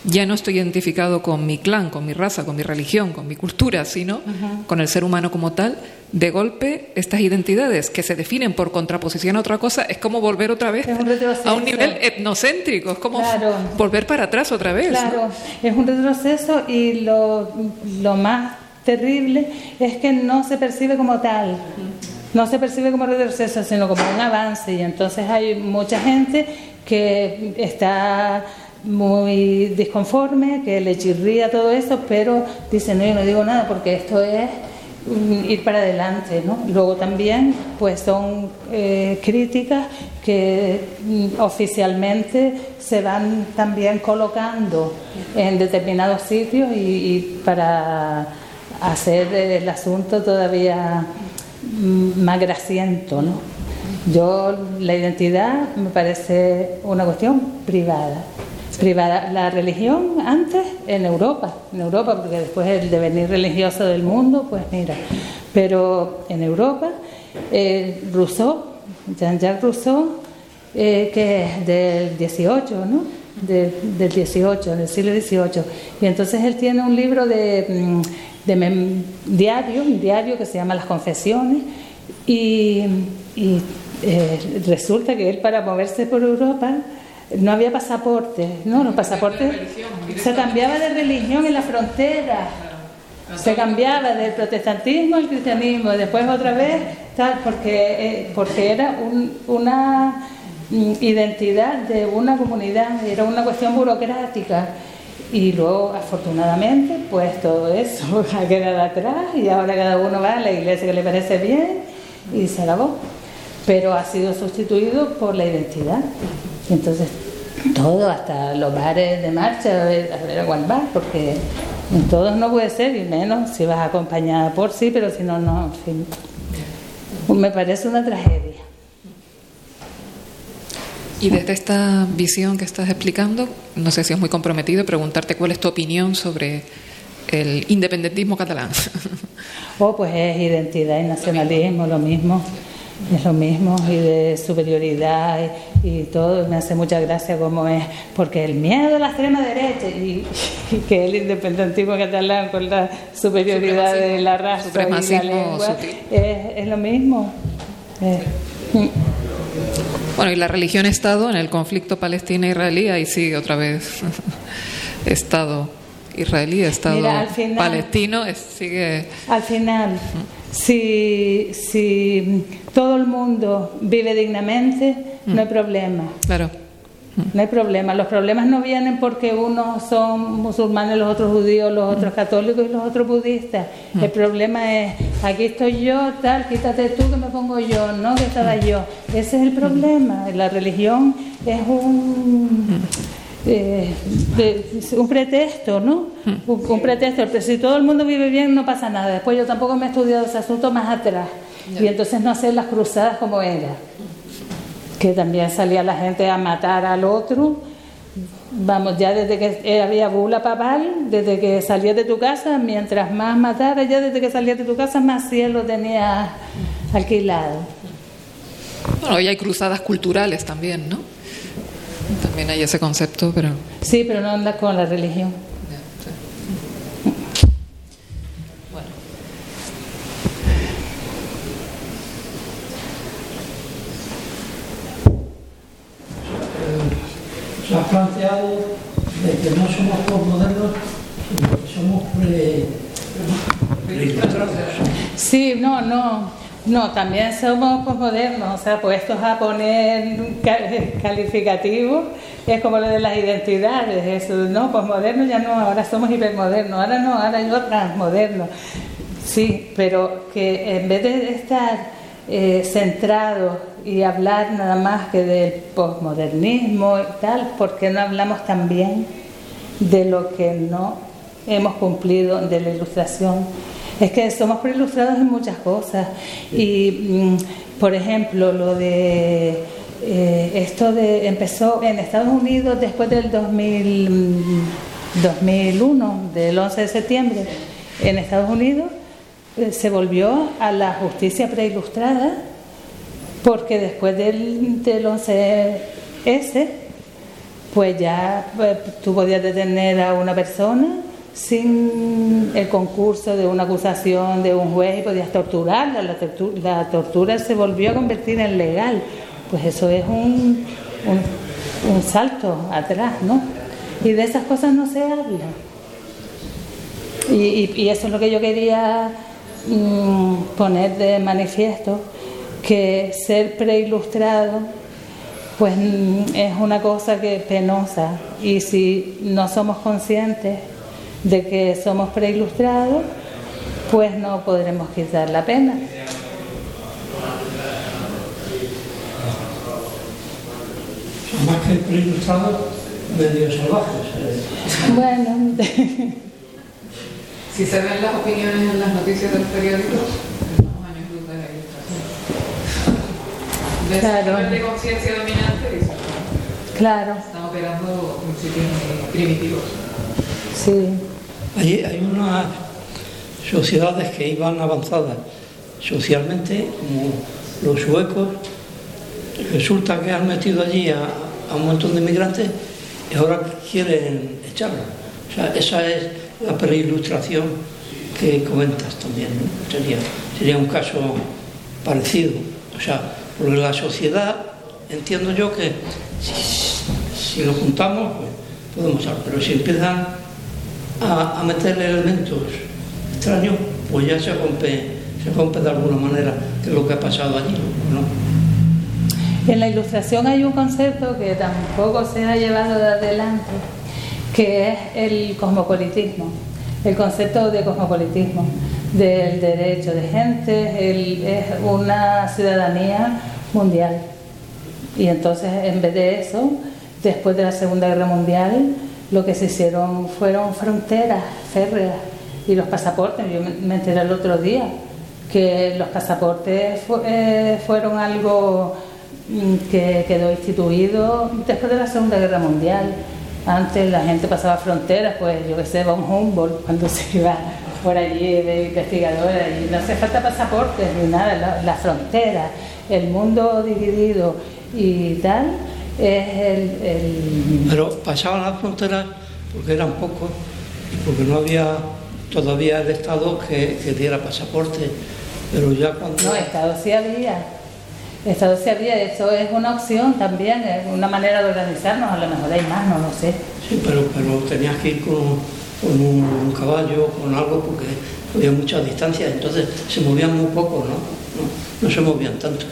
ya no estoy identificado con mi clan, con mi raza, con mi religión, con mi cultura, sino con el ser humano como tal. De golpe, estas identidades que se definen por contraposición a otra cosa, es como volver otra vez a un nivel etnocéntrico, es como
Claro.
volver para atrás otra vez. ¿no?
Claro, es un retroceso y lo, lo más terrible es que no se percibe como tal. No se percibe como retroceso, sino como un avance. Y entonces hay mucha gente que está muy disconforme, que le chirría todo eso, pero dice, no, yo no digo nada porque esto es mm, ir para adelante. ¿no? Luego también pues son eh, críticas que mm, oficialmente se van también colocando en determinados sitios y, y para hacer el asunto todavía mm, más grasiento. ¿no? Yo, la identidad me parece una cuestión privada. Privada. La religión antes en Europa, en Europa, porque después el devenir religioso del mundo, pues mira. Pero en Europa, eh, Rousseau Jean-Jacques Rousseau, eh, que es del 18, ¿no? del 18, del siglo XVIII. Y entonces él tiene un libro de, mm, de diario, un diario que se llama Las Confesiones, y, eh, resulta que él para moverse por Europa no había pasaporte, ¿no? Los pasaportes se cambiaba de religión en la frontera. Se cambiaba del protestantismo al cristianismo, después otra vez, tal, porque, eh, porque era una mm, identidad de una comunidad, era una cuestión burocrática. Y luego, afortunadamente, pues todo eso ha quedado atrás y ahora cada uno va a la iglesia que le parece bien y se acabó. Pero ha sido sustituido por la identidad. Entonces, todo, hasta los bares de marcha, a ver, a ver cuál bar, porque en todos no puede ser, y menos si vas acompañada por sí, pero si no, no, en fin. Me parece una tragedia.
Y desde esta visión que estás explicando, no sé si es muy comprometido preguntarte cuál es tu opinión sobre el independentismo catalán.
Oh, pues es identidad y nacionalismo, lo mismo es lo mismo y de superioridad y, todo. Me hace mucha gracia como es, porque el miedo a la extrema derecha y, que el independentismo catalán con la superioridad de la raza y la lengua es, lo mismo.
Bueno, y la religión-estado en el conflicto palestina-israelí, ahí sigue otra vez. Estado israelí, Estado palestino, sigue.
Al final si, si todo el mundo vive dignamente, no hay problema.
Claro.
No hay problema. Los problemas no vienen porque unos son musulmanes, los otros judíos, los otros católicos y los otros budistas. El problema es, aquí estoy yo, tal, quítate tú que me pongo yo, no que estaba yo. Ese es el problema. La religión es un eh, un pretexto, ¿no? Un, pretexto. Si todo el mundo vive bien, no pasa nada. Después yo tampoco me he estudiado ese asunto más atrás. Y entonces no hacer las cruzadas como era. Que también salía la gente a matar al otro. Vamos, ya desde que había bula papal, desde que salías de tu casa, mientras más matara, ya desde que salías de tu casa, más cielo tenías alquilado.
Bueno, y hay cruzadas culturales también, ¿no? También hay ese concepto, pero...
Sí, pero no anda con la religión.
De que no somos postmodernos, somos.
Sí, no, no. No, también somos posmodernos, o sea, puestos a poner calificativos, es como lo de las identidades, eso, no, posmodernos ya no, ahora somos hipermodernos, ahora no, ahora yo transmoderno. Sí, pero que en vez de estar eh, centrados y hablar nada más que del posmodernismo y tal, ¿por qué no hablamos también de lo que no hemos cumplido de la ilustración? Es que somos preilustrados en muchas cosas. Y, mm, por ejemplo, lo de eh, esto de empezó en Estados Unidos después del 2001, mm, del 11 de septiembre, en Estados Unidos se volvió a la justicia preilustrada porque después del, del 11S, pues ya pues, tú podías detener a una persona sin el concurso de una acusación de un juez y podías torturarla. La, tortura, se volvió a convertir en legal. Pues eso es un, un, salto atrás, ¿no? Y de esas cosas no se habla. Y, eso es lo que yo quería mm, poner de manifiesto, que ser preilustrado pues mm, es una cosa que penosa y si no somos conscientes de que somos preilustrados, pues no podremos quitar la pena.
Son más que preilustrados, medio salvajes.
Bueno.
si se ven las opiniones en las noticias de los periódicos, estamos años luz de la ilustración. De claro. de conciencia dominante,
claro.
están operando principios primitivos.
Sí.
Hay, hay unas sociedades que iban avanzadas socialmente, como los suecos, resulta que han metido allí a, a un montón de inmigrantes y ahora quieren echarlos. O sea, esa es la preilustración que comentas también. Sería, sería un caso parecido. O sea, porque la sociedad, entiendo yo que si, si lo juntamos, pues podemos hablar, pero si empiezan a, a meterle elementos extraños, pues ya se rompe, se rompe de alguna manera, que es lo que ha pasado allí. ¿no?
En la ilustración hay un concepto que tampoco se ha llevado de adelante, que es el cosmopolitismo, el concepto de cosmopolitismo, del derecho de gente, es una ciudadanía mundial. Y entonces, en vez de eso, después de la Segunda Guerra Mundial, lo que se hicieron fueron fronteras férreas y los pasaportes. Yo me- enteré el otro día que los pasaportes eh, fueron algo mm, que quedó instituido después de la Segunda Guerra Mundial. Antes la gente pasaba fronteras, pues yo que sé, von Humboldt cuando se iba por allí de investigadora y no hace falta pasaportes ni nada, la, la frontera, el mundo dividido y tal es el, el-
Pero pasaban las fronteras porque eran pocos y porque no había todavía el Estado que, que diera pasaporte. Pero ya cuando...
No, Estado sí había. Estado había, eso es una opción también, es una manera de organizarnos, a lo mejor hay más, no lo sé.
Sí, pero, pero tenías que ir con, con un caballo, con algo, porque había muchas distancias, entonces se movían muy poco, ¿no? No, se movían tanto.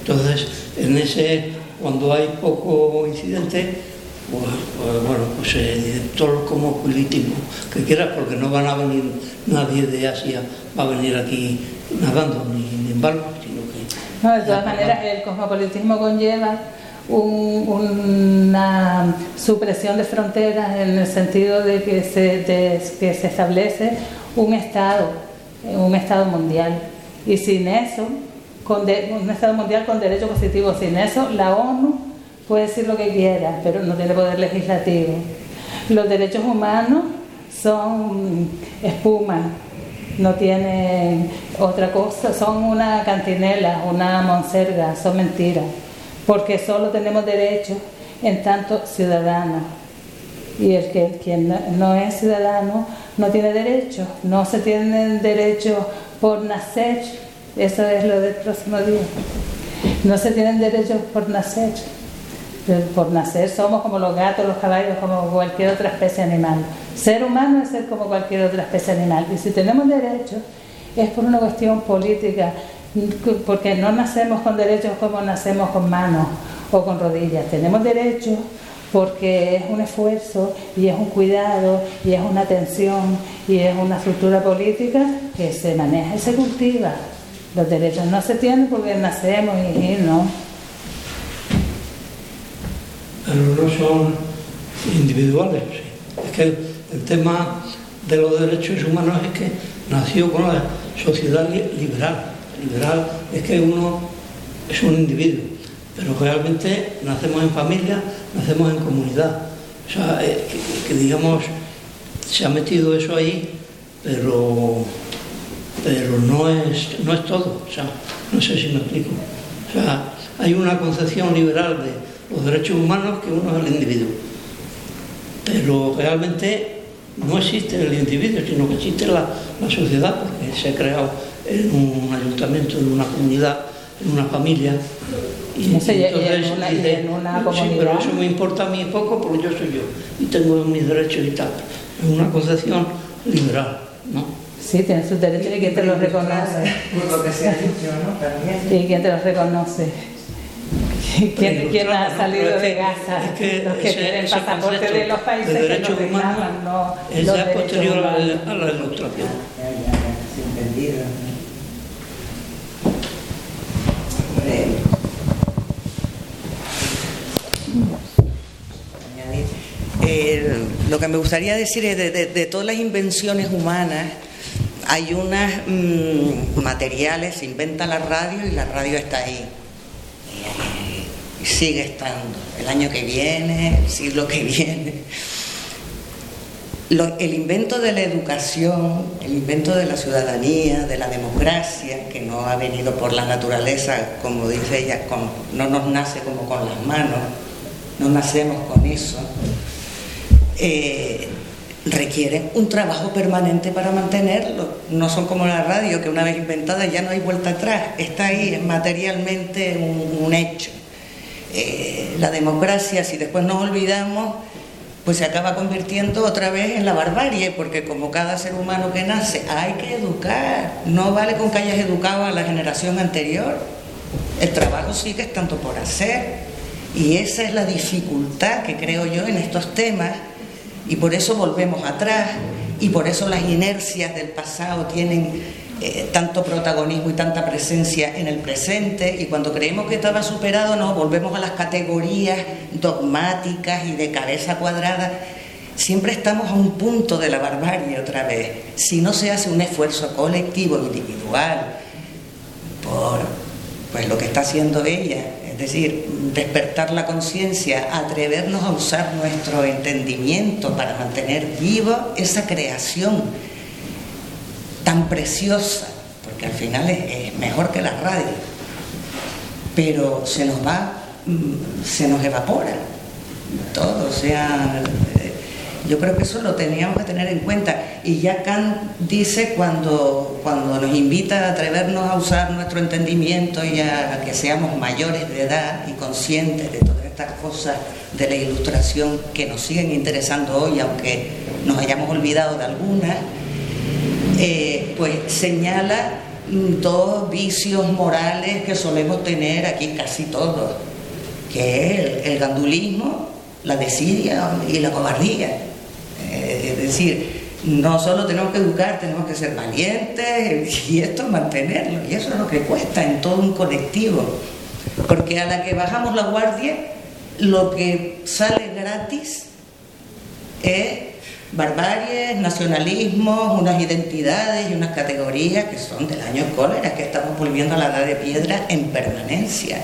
Entonces, en ese, cuando hay poco incidente, pues, pues, bueno, pues eh, todo como politismo que quieras, porque no van a venir nadie de Asia, va a venir aquí nadando, ni, ni en barco.
No, de todas maneras, el cosmopolitismo conlleva un- una supresión de fronteras en el sentido de que se, que se establece un Estado, eh, un Estado mundial. Y sin eso, con de- un Estado mundial con derecho positivo, sin eso, la ONU puede decir lo que quiera, pero no tiene poder legislativo. Los derechos humanos son espuma, no tienen otra cosa, son una cantinela, una monserga, son mentiras, porque solo tenemos derechos en tanto ciudadanos. Y el que quien no- es ciudadano no tiene derechos, no se tienen derechos por nacer, eso es lo del próximo día. No se tienen derechos por nacer. Por nacer somos como los gatos, los caballos, como cualquier otra especie animal. Ser humano es ser como cualquier otra especie animal. Y si tenemos derechos es por una cuestión política, porque no nacemos con derechos como nacemos con manos o con rodillas. Tenemos derechos porque es un esfuerzo y es un cuidado y es una atención y es una estructura política que se maneja y se cultiva. Los derechos no se tienen porque nacemos y, y no.
Pero no son individuales. sí. Es que el, tema de los derechos humanos es que nació con la sociedad li- liberal. Liberal es que uno es un individuo, pero realmente nacemos en familia, nacemos en comunidad. O sea, eh, que, que digamos, se ha metido eso ahí, pero, pero no, es, no es todo. O sea, no sé si me explico. O sea, hay una concepción liberal de los derechos humanos que uno es el individuo. Pero realmente no existe el individuo, sino que existe la, la sociedad, porque se ha creado en un ayuntamiento, en una comunidad, en una familia.
No sé, y- y en una- y en una
sí,
comunidad".
pero eso me importa a mí poco porque yo soy yo y tengo mis derechos y tal. Es una concepción liberal, ¿no?
Sí, tienes sus derechos y quién te los reconoce.
Por lo que se ha dicho, ¿no? También.
¿Y quién te los reconoce? ¿Quién, quién ha
No,
salido de
que-
Gaza?
es que
los que
ese-
tienen
ese
pasaporte
concepto
de los países
de
que
derechos
nos reclaman,
humanos
no
es
los
ya
derechos
posterior a
humanos.
la, a la ilustración.
Ya, ya, ya, entendido. Eh, lo que me gustaría decir es de, de- de todas las invenciones humanas, hay unas mm, materiales, se inventa la radio y la radio está ahí. Sigue estando. El año que viene, el siglo que viene. el invento de la educación, el invento de la ciudadanía, de la democracia, que no ha venido por la naturaleza, como dice ella, no nos nace como con las manos, no nacemos con eso, eh, requieren un trabajo permanente para mantenerlo. No son como la radio, que una vez inventada ya no hay vuelta atrás, está ahí, es materialmente un, hecho. Eh, la democracia, si después nos olvidamos, pues se acaba convirtiendo otra vez en la barbarie, porque como cada ser humano que nace hay que educar, no vale con que hayas educado a la generación anterior, el trabajo sigue estando por hacer. Y esa es la dificultad que creo yo en estos temas. Y por eso volvemos atrás. Y por eso las inercias del pasado tienen eh, tanto protagonismo y tanta presencia en el presente y cuando creemos que estaba superado no, volvemos a las categorías dogmáticas y de cabeza cuadrada. Siempre estamos a un punto de la barbarie otra vez. Si no se hace un esfuerzo colectivo, individual, por pues, lo que está haciendo ella, es decir, despertar la conciencia, atrevernos a usar nuestro entendimiento para mantener viva esa creación tan preciosa, porque al final es, mejor que la radio, pero se nos va, mm, se nos evapora todo, o sea, eh, yo creo que eso lo teníamos que tener en cuenta. Y ya Kant dice cuando, cuando nos invita a atrevernos a usar nuestro entendimiento y a, que seamos mayores de edad y conscientes de todas estas cosas de la ilustración que nos siguen interesando hoy, aunque nos hayamos olvidado de algunas, eh, pues señala dos vicios morales que solemos tener aquí casi todos, que es el, gandulismo, la desidia y la cobardía. Eh, es decir, no solo tenemos que educar, tenemos que ser valientes y esto mantenerlo. Y eso es lo que cuesta en todo un colectivo. Porque a la que bajamos la guardia, lo que sale gratis es barbaries, nacionalismos, unas identidades y unas categorías que son del año cólera, que estamos volviendo a la edad de piedra en permanencia.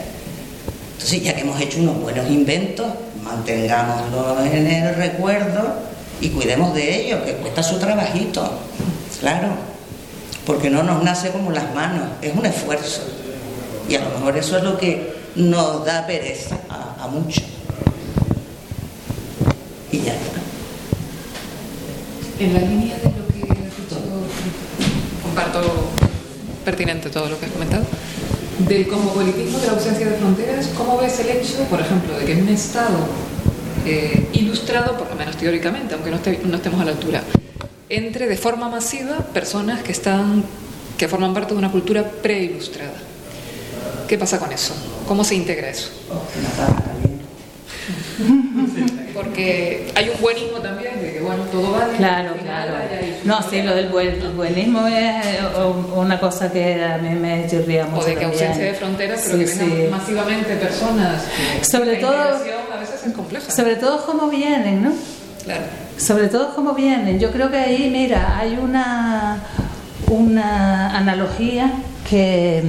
Entonces, ya que hemos hecho unos buenos inventos, mantengámoslos en el recuerdo y cuidemos de ellos, que cuesta su trabajito, claro, porque no nos nace como las manos, es un esfuerzo. Y a lo mejor eso es lo que nos da pereza a, a muchos. Y ya está.
En la línea de lo que has dicho, comparto pertinente todo lo que has comentado. Del cosmopolitismo de la ausencia de fronteras, ¿cómo ves el hecho, por ejemplo, de que en un Estado eh, ilustrado, por lo menos teóricamente, aunque no, no, estemos a la altura, entre de forma masiva personas que están que forman parte de una cultura preilustrada? ¿Qué pasa con eso? ¿Cómo se integra eso? Porque hay un buenismo también, de que bueno, todo vale.
Claro, claro. No, sí, lo del buenismo es una cosa que a mí me chirría mucho.
O de que ausencia de fronteras, pero que vengan masivamente personas.
sobre todo.
A veces es compleja.
Sobre todo cómo vienen, ¿no?
Claro.
Sobre todo cómo vienen. Yo creo que ahí, mira, hay una, una analogía que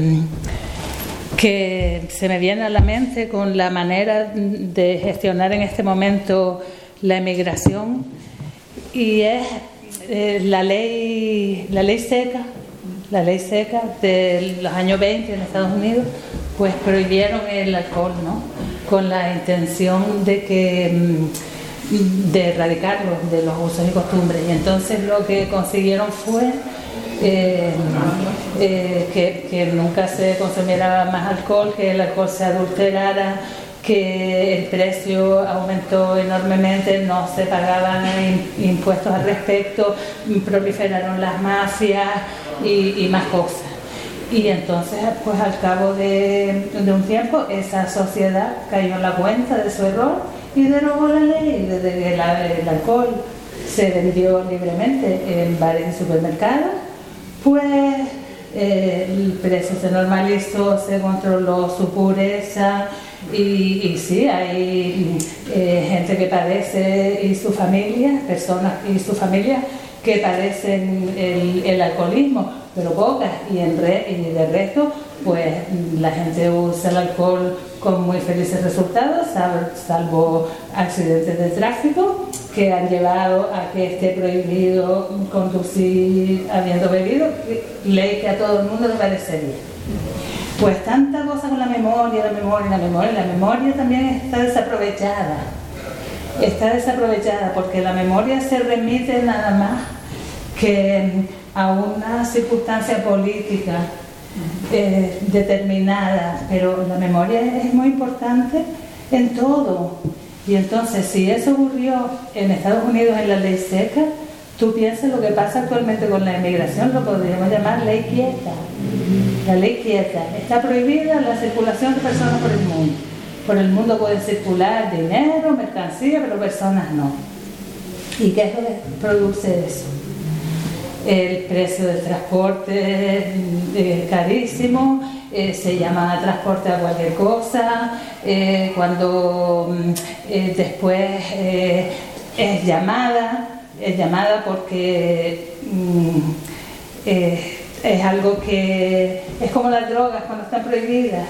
que se me viene a la mente con la manera de gestionar en este momento la emigración y es eh, la ley la ley seca la ley seca de los años 20 en Estados Unidos pues prohibieron el alcohol no con la intención de que mm, de erradicarlo de los usos y costumbres. Y entonces lo que consiguieron fue eh, que, nunca se consumiera más alcohol, que el alcohol se adulterara, que el precio aumentó enormemente, no se pagaban impuestos al respecto, proliferaron las mafias y, más cosas. Y entonces, pues al cabo de, un tiempo, esa sociedad cayó en la cuenta de su error y derogó la ley desde que el alcohol se vendió libremente en bares y supermercados pues el precio se normalizó, se controló su pureza y, sí, hay eh, gente que padece y su familia, personas y su familia que padecen el, alcoholismo, pero pocas y, y de resto, pues la gente usa el alcohol con muy felices resultados, salvo accidentes de tráfico que han llevado a que esté prohibido conducir habiendo bebido, ley que a todo el mundo le parecería. Pues tanta cosa con la memoria, la memoria, la memoria, la memoria también está desaprovechada. Está desaprovechada porque la memoria se remite nada más que a una circunstancia política eh, determinada, pero la memoria es muy importante en todo. Y entonces, si eso ocurrió en Estados Unidos en la ley seca, tú piensas lo que pasa actualmente con la inmigración, lo podríamos llamar ley quieta. La ley quieta. Está prohibida la circulación de personas por el mundo. Por el mundo puede circular dinero, mercancía, pero personas no. ¿Y qué es lo que produce eso? El precio del transporte es eh, carísimo, eh, se llama transporte a cualquier cosa, eh, cuando mm, después es llamada, es llamada porque mm, es algo que es como las drogas cuando están prohibidas,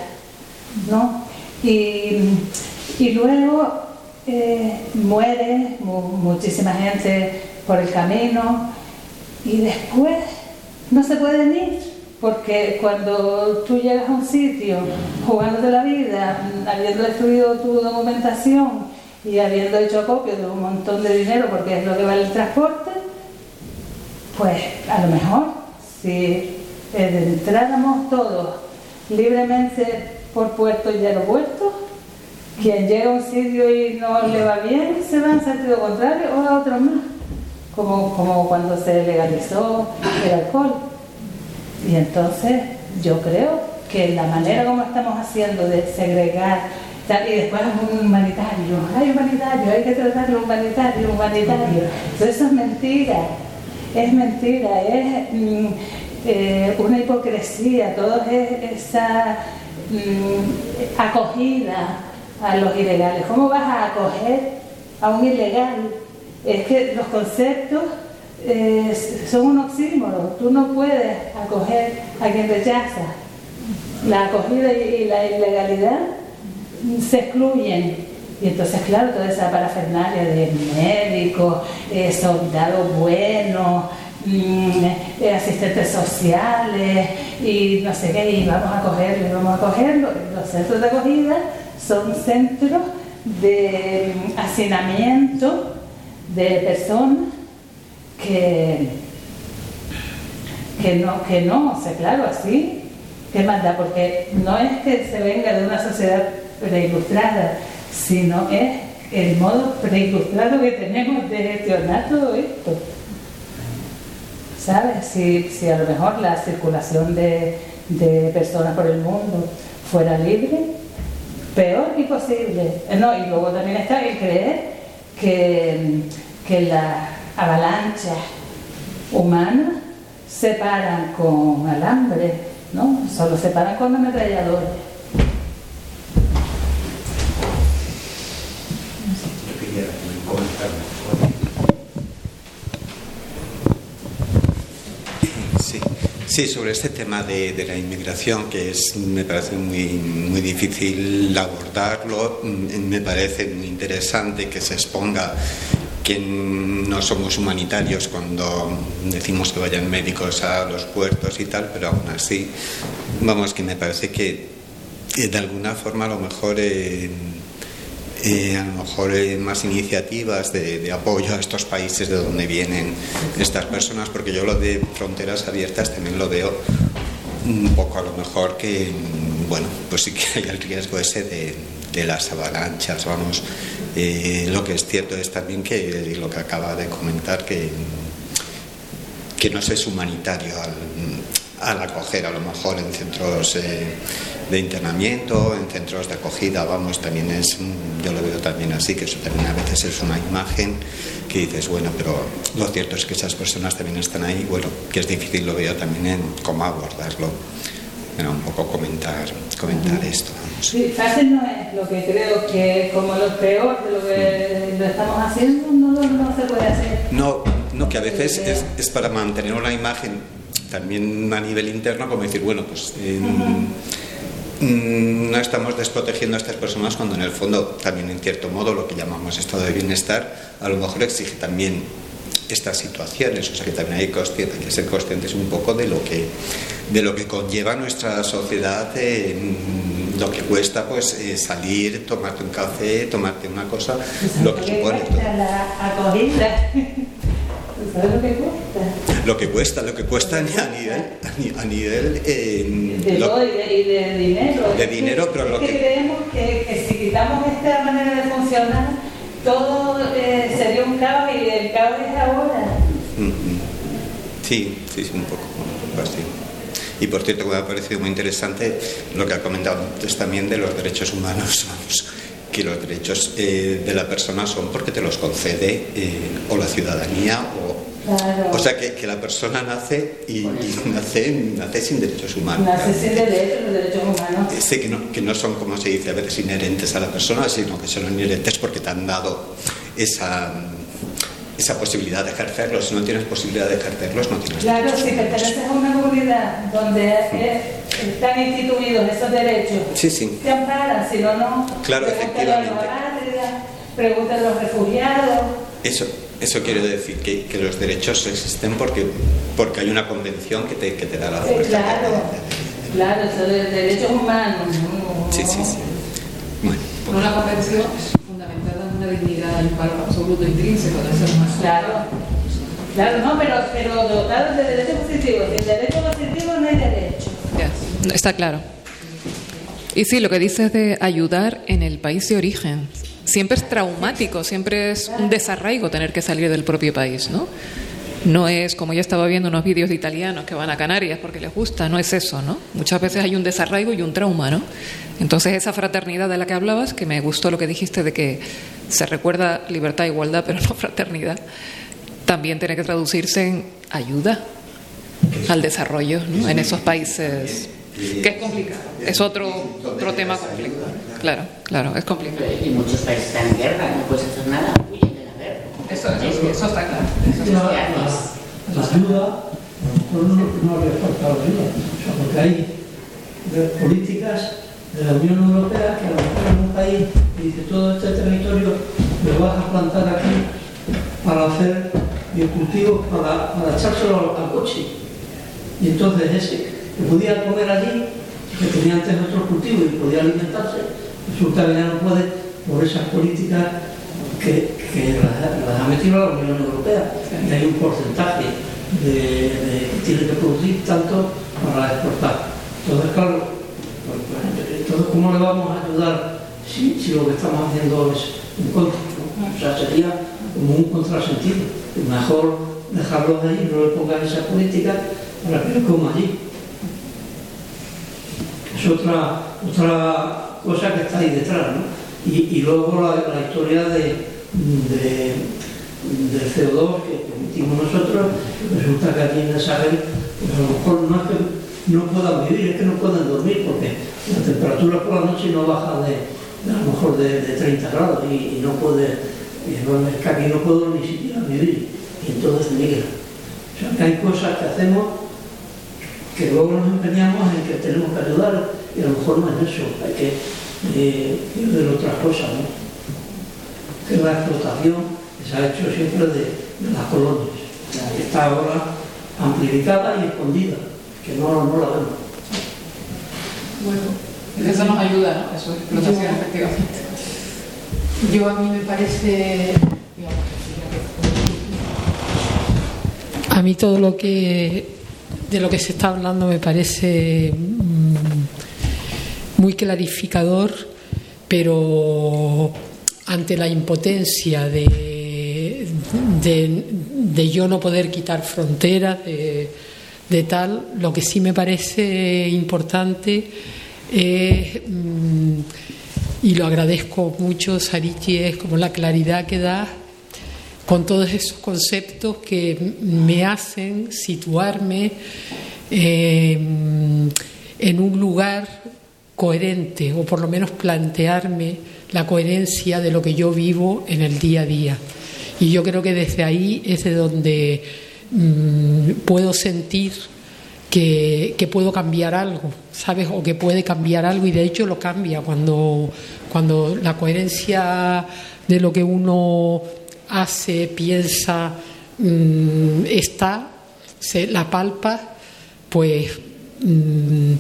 ¿no? Y, y luego muere muchísima gente por el camino, y después no se pueden ir, porque cuando tú llegas a un sitio jugándote la vida, habiendo destruido tu documentación y habiendo hecho acopio de un montón de dinero, porque es lo que vale el transporte, pues a lo mejor si entráramos todos libremente por puertos y aeropuertos, quien llega a un sitio y no le va bien se va en sentido contrario o a otro más como, como cuando se legalizó el alcohol. Y entonces yo creo que la manera como estamos haciendo de segregar y después un humanitario, hay humanitario, hay que tratarlo humanitario, humanitario. Entonces eso es mentira, es mentira, es mm, eh, una hipocresía, toda esa mm, acogida a los ilegales. ¿Cómo vas a acoger a un ilegal es que los conceptos eh, son un oxímoron. Tú no puedes acoger a quien rechaza. La acogida y la ilegalidad se excluyen. Y entonces, claro, toda esa parafernalia de médicos, eh, soldados buenos, mm, eh, asistentes sociales y no sé qué, y vamos a acogerlo, y vamos a acogerlo. Los centros de acogida son centros de mm, hacinamiento de personas que, que no, que no, o sea, claro, así, ¿qué manda? Porque no es que se venga de una sociedad preilustrada, sino es el modo preilustrado que tenemos de gestionar todo esto. ¿Sabes? Si, si a lo mejor la circulación de, de personas por el mundo fuera libre, peor imposible. No, y luego también está el creer que, que las avalanchas humanas se paran con alambre, ¿no? Solo se paran con ametralladores.
Sí, sobre este tema de, la inmigración, que es, me parece muy, muy difícil abordarlo, mm, me parece muy interesante que se exponga que no somos humanitarios cuando decimos que vayan médicos a los puertos y tal, pero aún así, vamos, que me parece que de alguna forma a lo mejor... Eh, eh, a lo mejor eh, más iniciativas de, apoyo a estos países de donde vienen estas personas, porque yo lo de fronteras abiertas también lo veo un poco a lo mejor que, bueno, pues sí que hay el riesgo ese de, las avalanchas, vamos. Eh, lo que es cierto es también que lo que acaba de comentar, que, que no se es humanitario al, al acoger a lo mejor en centros de internamiento, en centros de acogida, vamos, también es, yo lo veo también así, que eso también a veces es una imagen que dices, bueno, pero lo cierto es que esas personas también están ahí, bueno, que es difícil, lo veo también en cómo abordarlo. Bueno, un poco comentar, comentar esto.
Sí, fácil no es lo que creo que como lo peor de lo que lo estamos haciendo no, no se puede hacer.
No, no que a veces es, es, para mantener una imagen también a nivel interno, como decir, bueno, pues mm, no estamos desprotegiendo a estas personas cuando en el fondo también en cierto modo lo que llamamos estado de bienestar a lo mejor exige también estas situaciones, o sea que también hay, que ser conscientes un poco de lo que, de lo que conlleva nuestra sociedad, lo que cuesta pues eh, salir, tomarte un café, tomarte una cosa, lo que supone.
La acogida. ¿Sabes lo que cuesta?
Lo que cuesta, lo que cuesta a nivel, a nivel
eh, de, todo y de, dinero.
De dinero, pero lo
que, que creemos que, que si quitamos esta manera de funcionar todo eh, sería un caos y el caos es ahora.
Sí, sí, sí, un poco, así. Y por cierto, me ha parecido muy interesante lo que ha comentado antes también de los derechos humanos, vamos, que los derechos eh, de la persona son porque te los concede eh, o la ciudadanía o o sea que, que, la persona nace y, nace, nace, sin derechos humanos.
Nace sin derechos, los derechos humanos.
Sí, que no, que no son, como se dice a veces, inherentes a la persona, sino que son inherentes porque te han dado esa, esa posibilidad de ejercerlos. Si no tienes posibilidad de ejercerlos, no tienes
Claro, si perteneces a una comunidad donde están instituidos esos derechos,
sí, sí.
te amparan, si no, no.
Claro, efectivamente.
Pregúntale a los refugiados.
Eso, eso quiere decir que, que, los derechos existen porque, porque hay una convención que te, que te da la fuerza.
claro, claro, eso de derechos humanos.
Sí, sí, sí.
Bueno, una convención fundamentada en una dignidad y un valor absoluto intrínseco del ser humano.
Claro. Claro, no, pero, pero dotados de derechos positivos. Sin derecho positivo no hay derecho.
Ya, está claro. Y sí, lo que dices de ayudar en el país de origen siempre es traumático, siempre es un desarraigo tener que salir del propio país, ¿no? No es como ya estaba viendo unos vídeos de italianos que van a Canarias porque les gusta, no es eso, ¿no? Muchas veces hay un desarraigo y un trauma, ¿no? Entonces esa fraternidad de la que hablabas, que me gustó lo que dijiste de que se recuerda libertad e igualdad, pero no fraternidad, también tiene que traducirse en ayuda al desarrollo ¿no? en esos países que es complicado. Es otro, otro tema complicado. Claro, claro, es complicado.
Y muchos países están en guerra, no puedes hacer nada, huyen de la guerra.
Eso, eso, eso está claro. Eso
la, la, la, ayuda, no, no había faltado ayuda, o sea, porque hay políticas de la Unión Europea que a lo mejor en un país dice todo este territorio lo vas a plantar aquí para hacer cultivos para, para echárselo al coche. Y entonces ese que podía comer allí, que tenía antes otros cultivos y podía alimentarse, resulta que ya no puede por esas políticas que, las, ha metido la Unión Europea. Y hay un porcentaje de, que tiene que producir tanto para exportar. Entonces, claro, pues, pues, entonces, ¿cómo le vamos a ayudar si, si, lo que estamos haciendo es un contra? O sea, sería como un contrasentido. Mejor dejarlos ahí, no le pongan esa política para que lo coma allí es otra, otra cosa que está ahí detrás. ¿no? Y, y, luego la, historia de, de, del CO2 que emitimos nosotros, resulta que aquí en el Sahel, pues a lo mejor no es que no puedan vivir, es que no pueden dormir porque la temperatura por la noche no baja de, a lo mejor de, de 30 grados y, y no puede, y no, es que aquí no puedo ni siquiera vivir y entonces migra. O sea, que hay cosas que hacemos que luego nos empeñamos en que tenemos que ayudar y a lo mejor no es eso, hay que eh, ver otras cosas, ¿no? que la explotación que se ha hecho siempre de, de las colonias, que está ahora amplificada y escondida, que no, no la vemos.
Bueno, eso nos ayuda, ¿no? Eso es explotación, efectivamente.
Yo a mí me parece, a mí todo lo que de lo que se está hablando me parece mm, muy clarificador, pero ante la impotencia de, de, yo no poder quitar fronteras, de, tal, lo que sí me parece importante es, mm, y lo agradezco mucho, Sarichi, es como la claridad que da con todos esos conceptos que me hacen situarme eh, en un lugar coherente o por lo menos plantearme la coherencia de lo que yo vivo en el día a día. Y yo creo que desde ahí es de donde mm, puedo sentir que, que, puedo cambiar algo, ¿sabes? O que puede cambiar algo y de hecho lo cambia cuando, cuando la coherencia de lo que uno hace, piensa, mmm, está, se la palpa, pues mmm,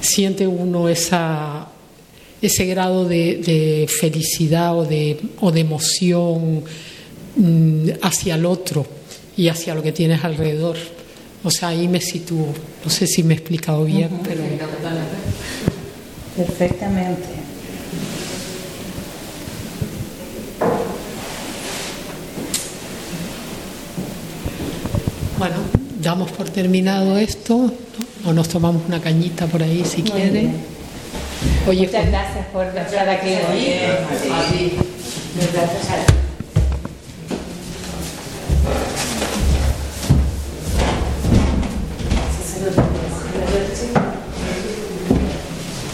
siente uno esa, ese grado de, de felicidad o de, o de emoción mmm, hacia el otro y hacia lo que tienes alrededor. O sea, ahí me sitúo. No sé si me he explicado bien, uh -huh. pero...
Perfectamente.
Bueno, damos por terminado esto, ¿no? o nos tomamos una cañita por ahí si
Muy
quiere.
bien.
Oye,
Muchas gracias por estar aquí hoy.
Gracias a ti.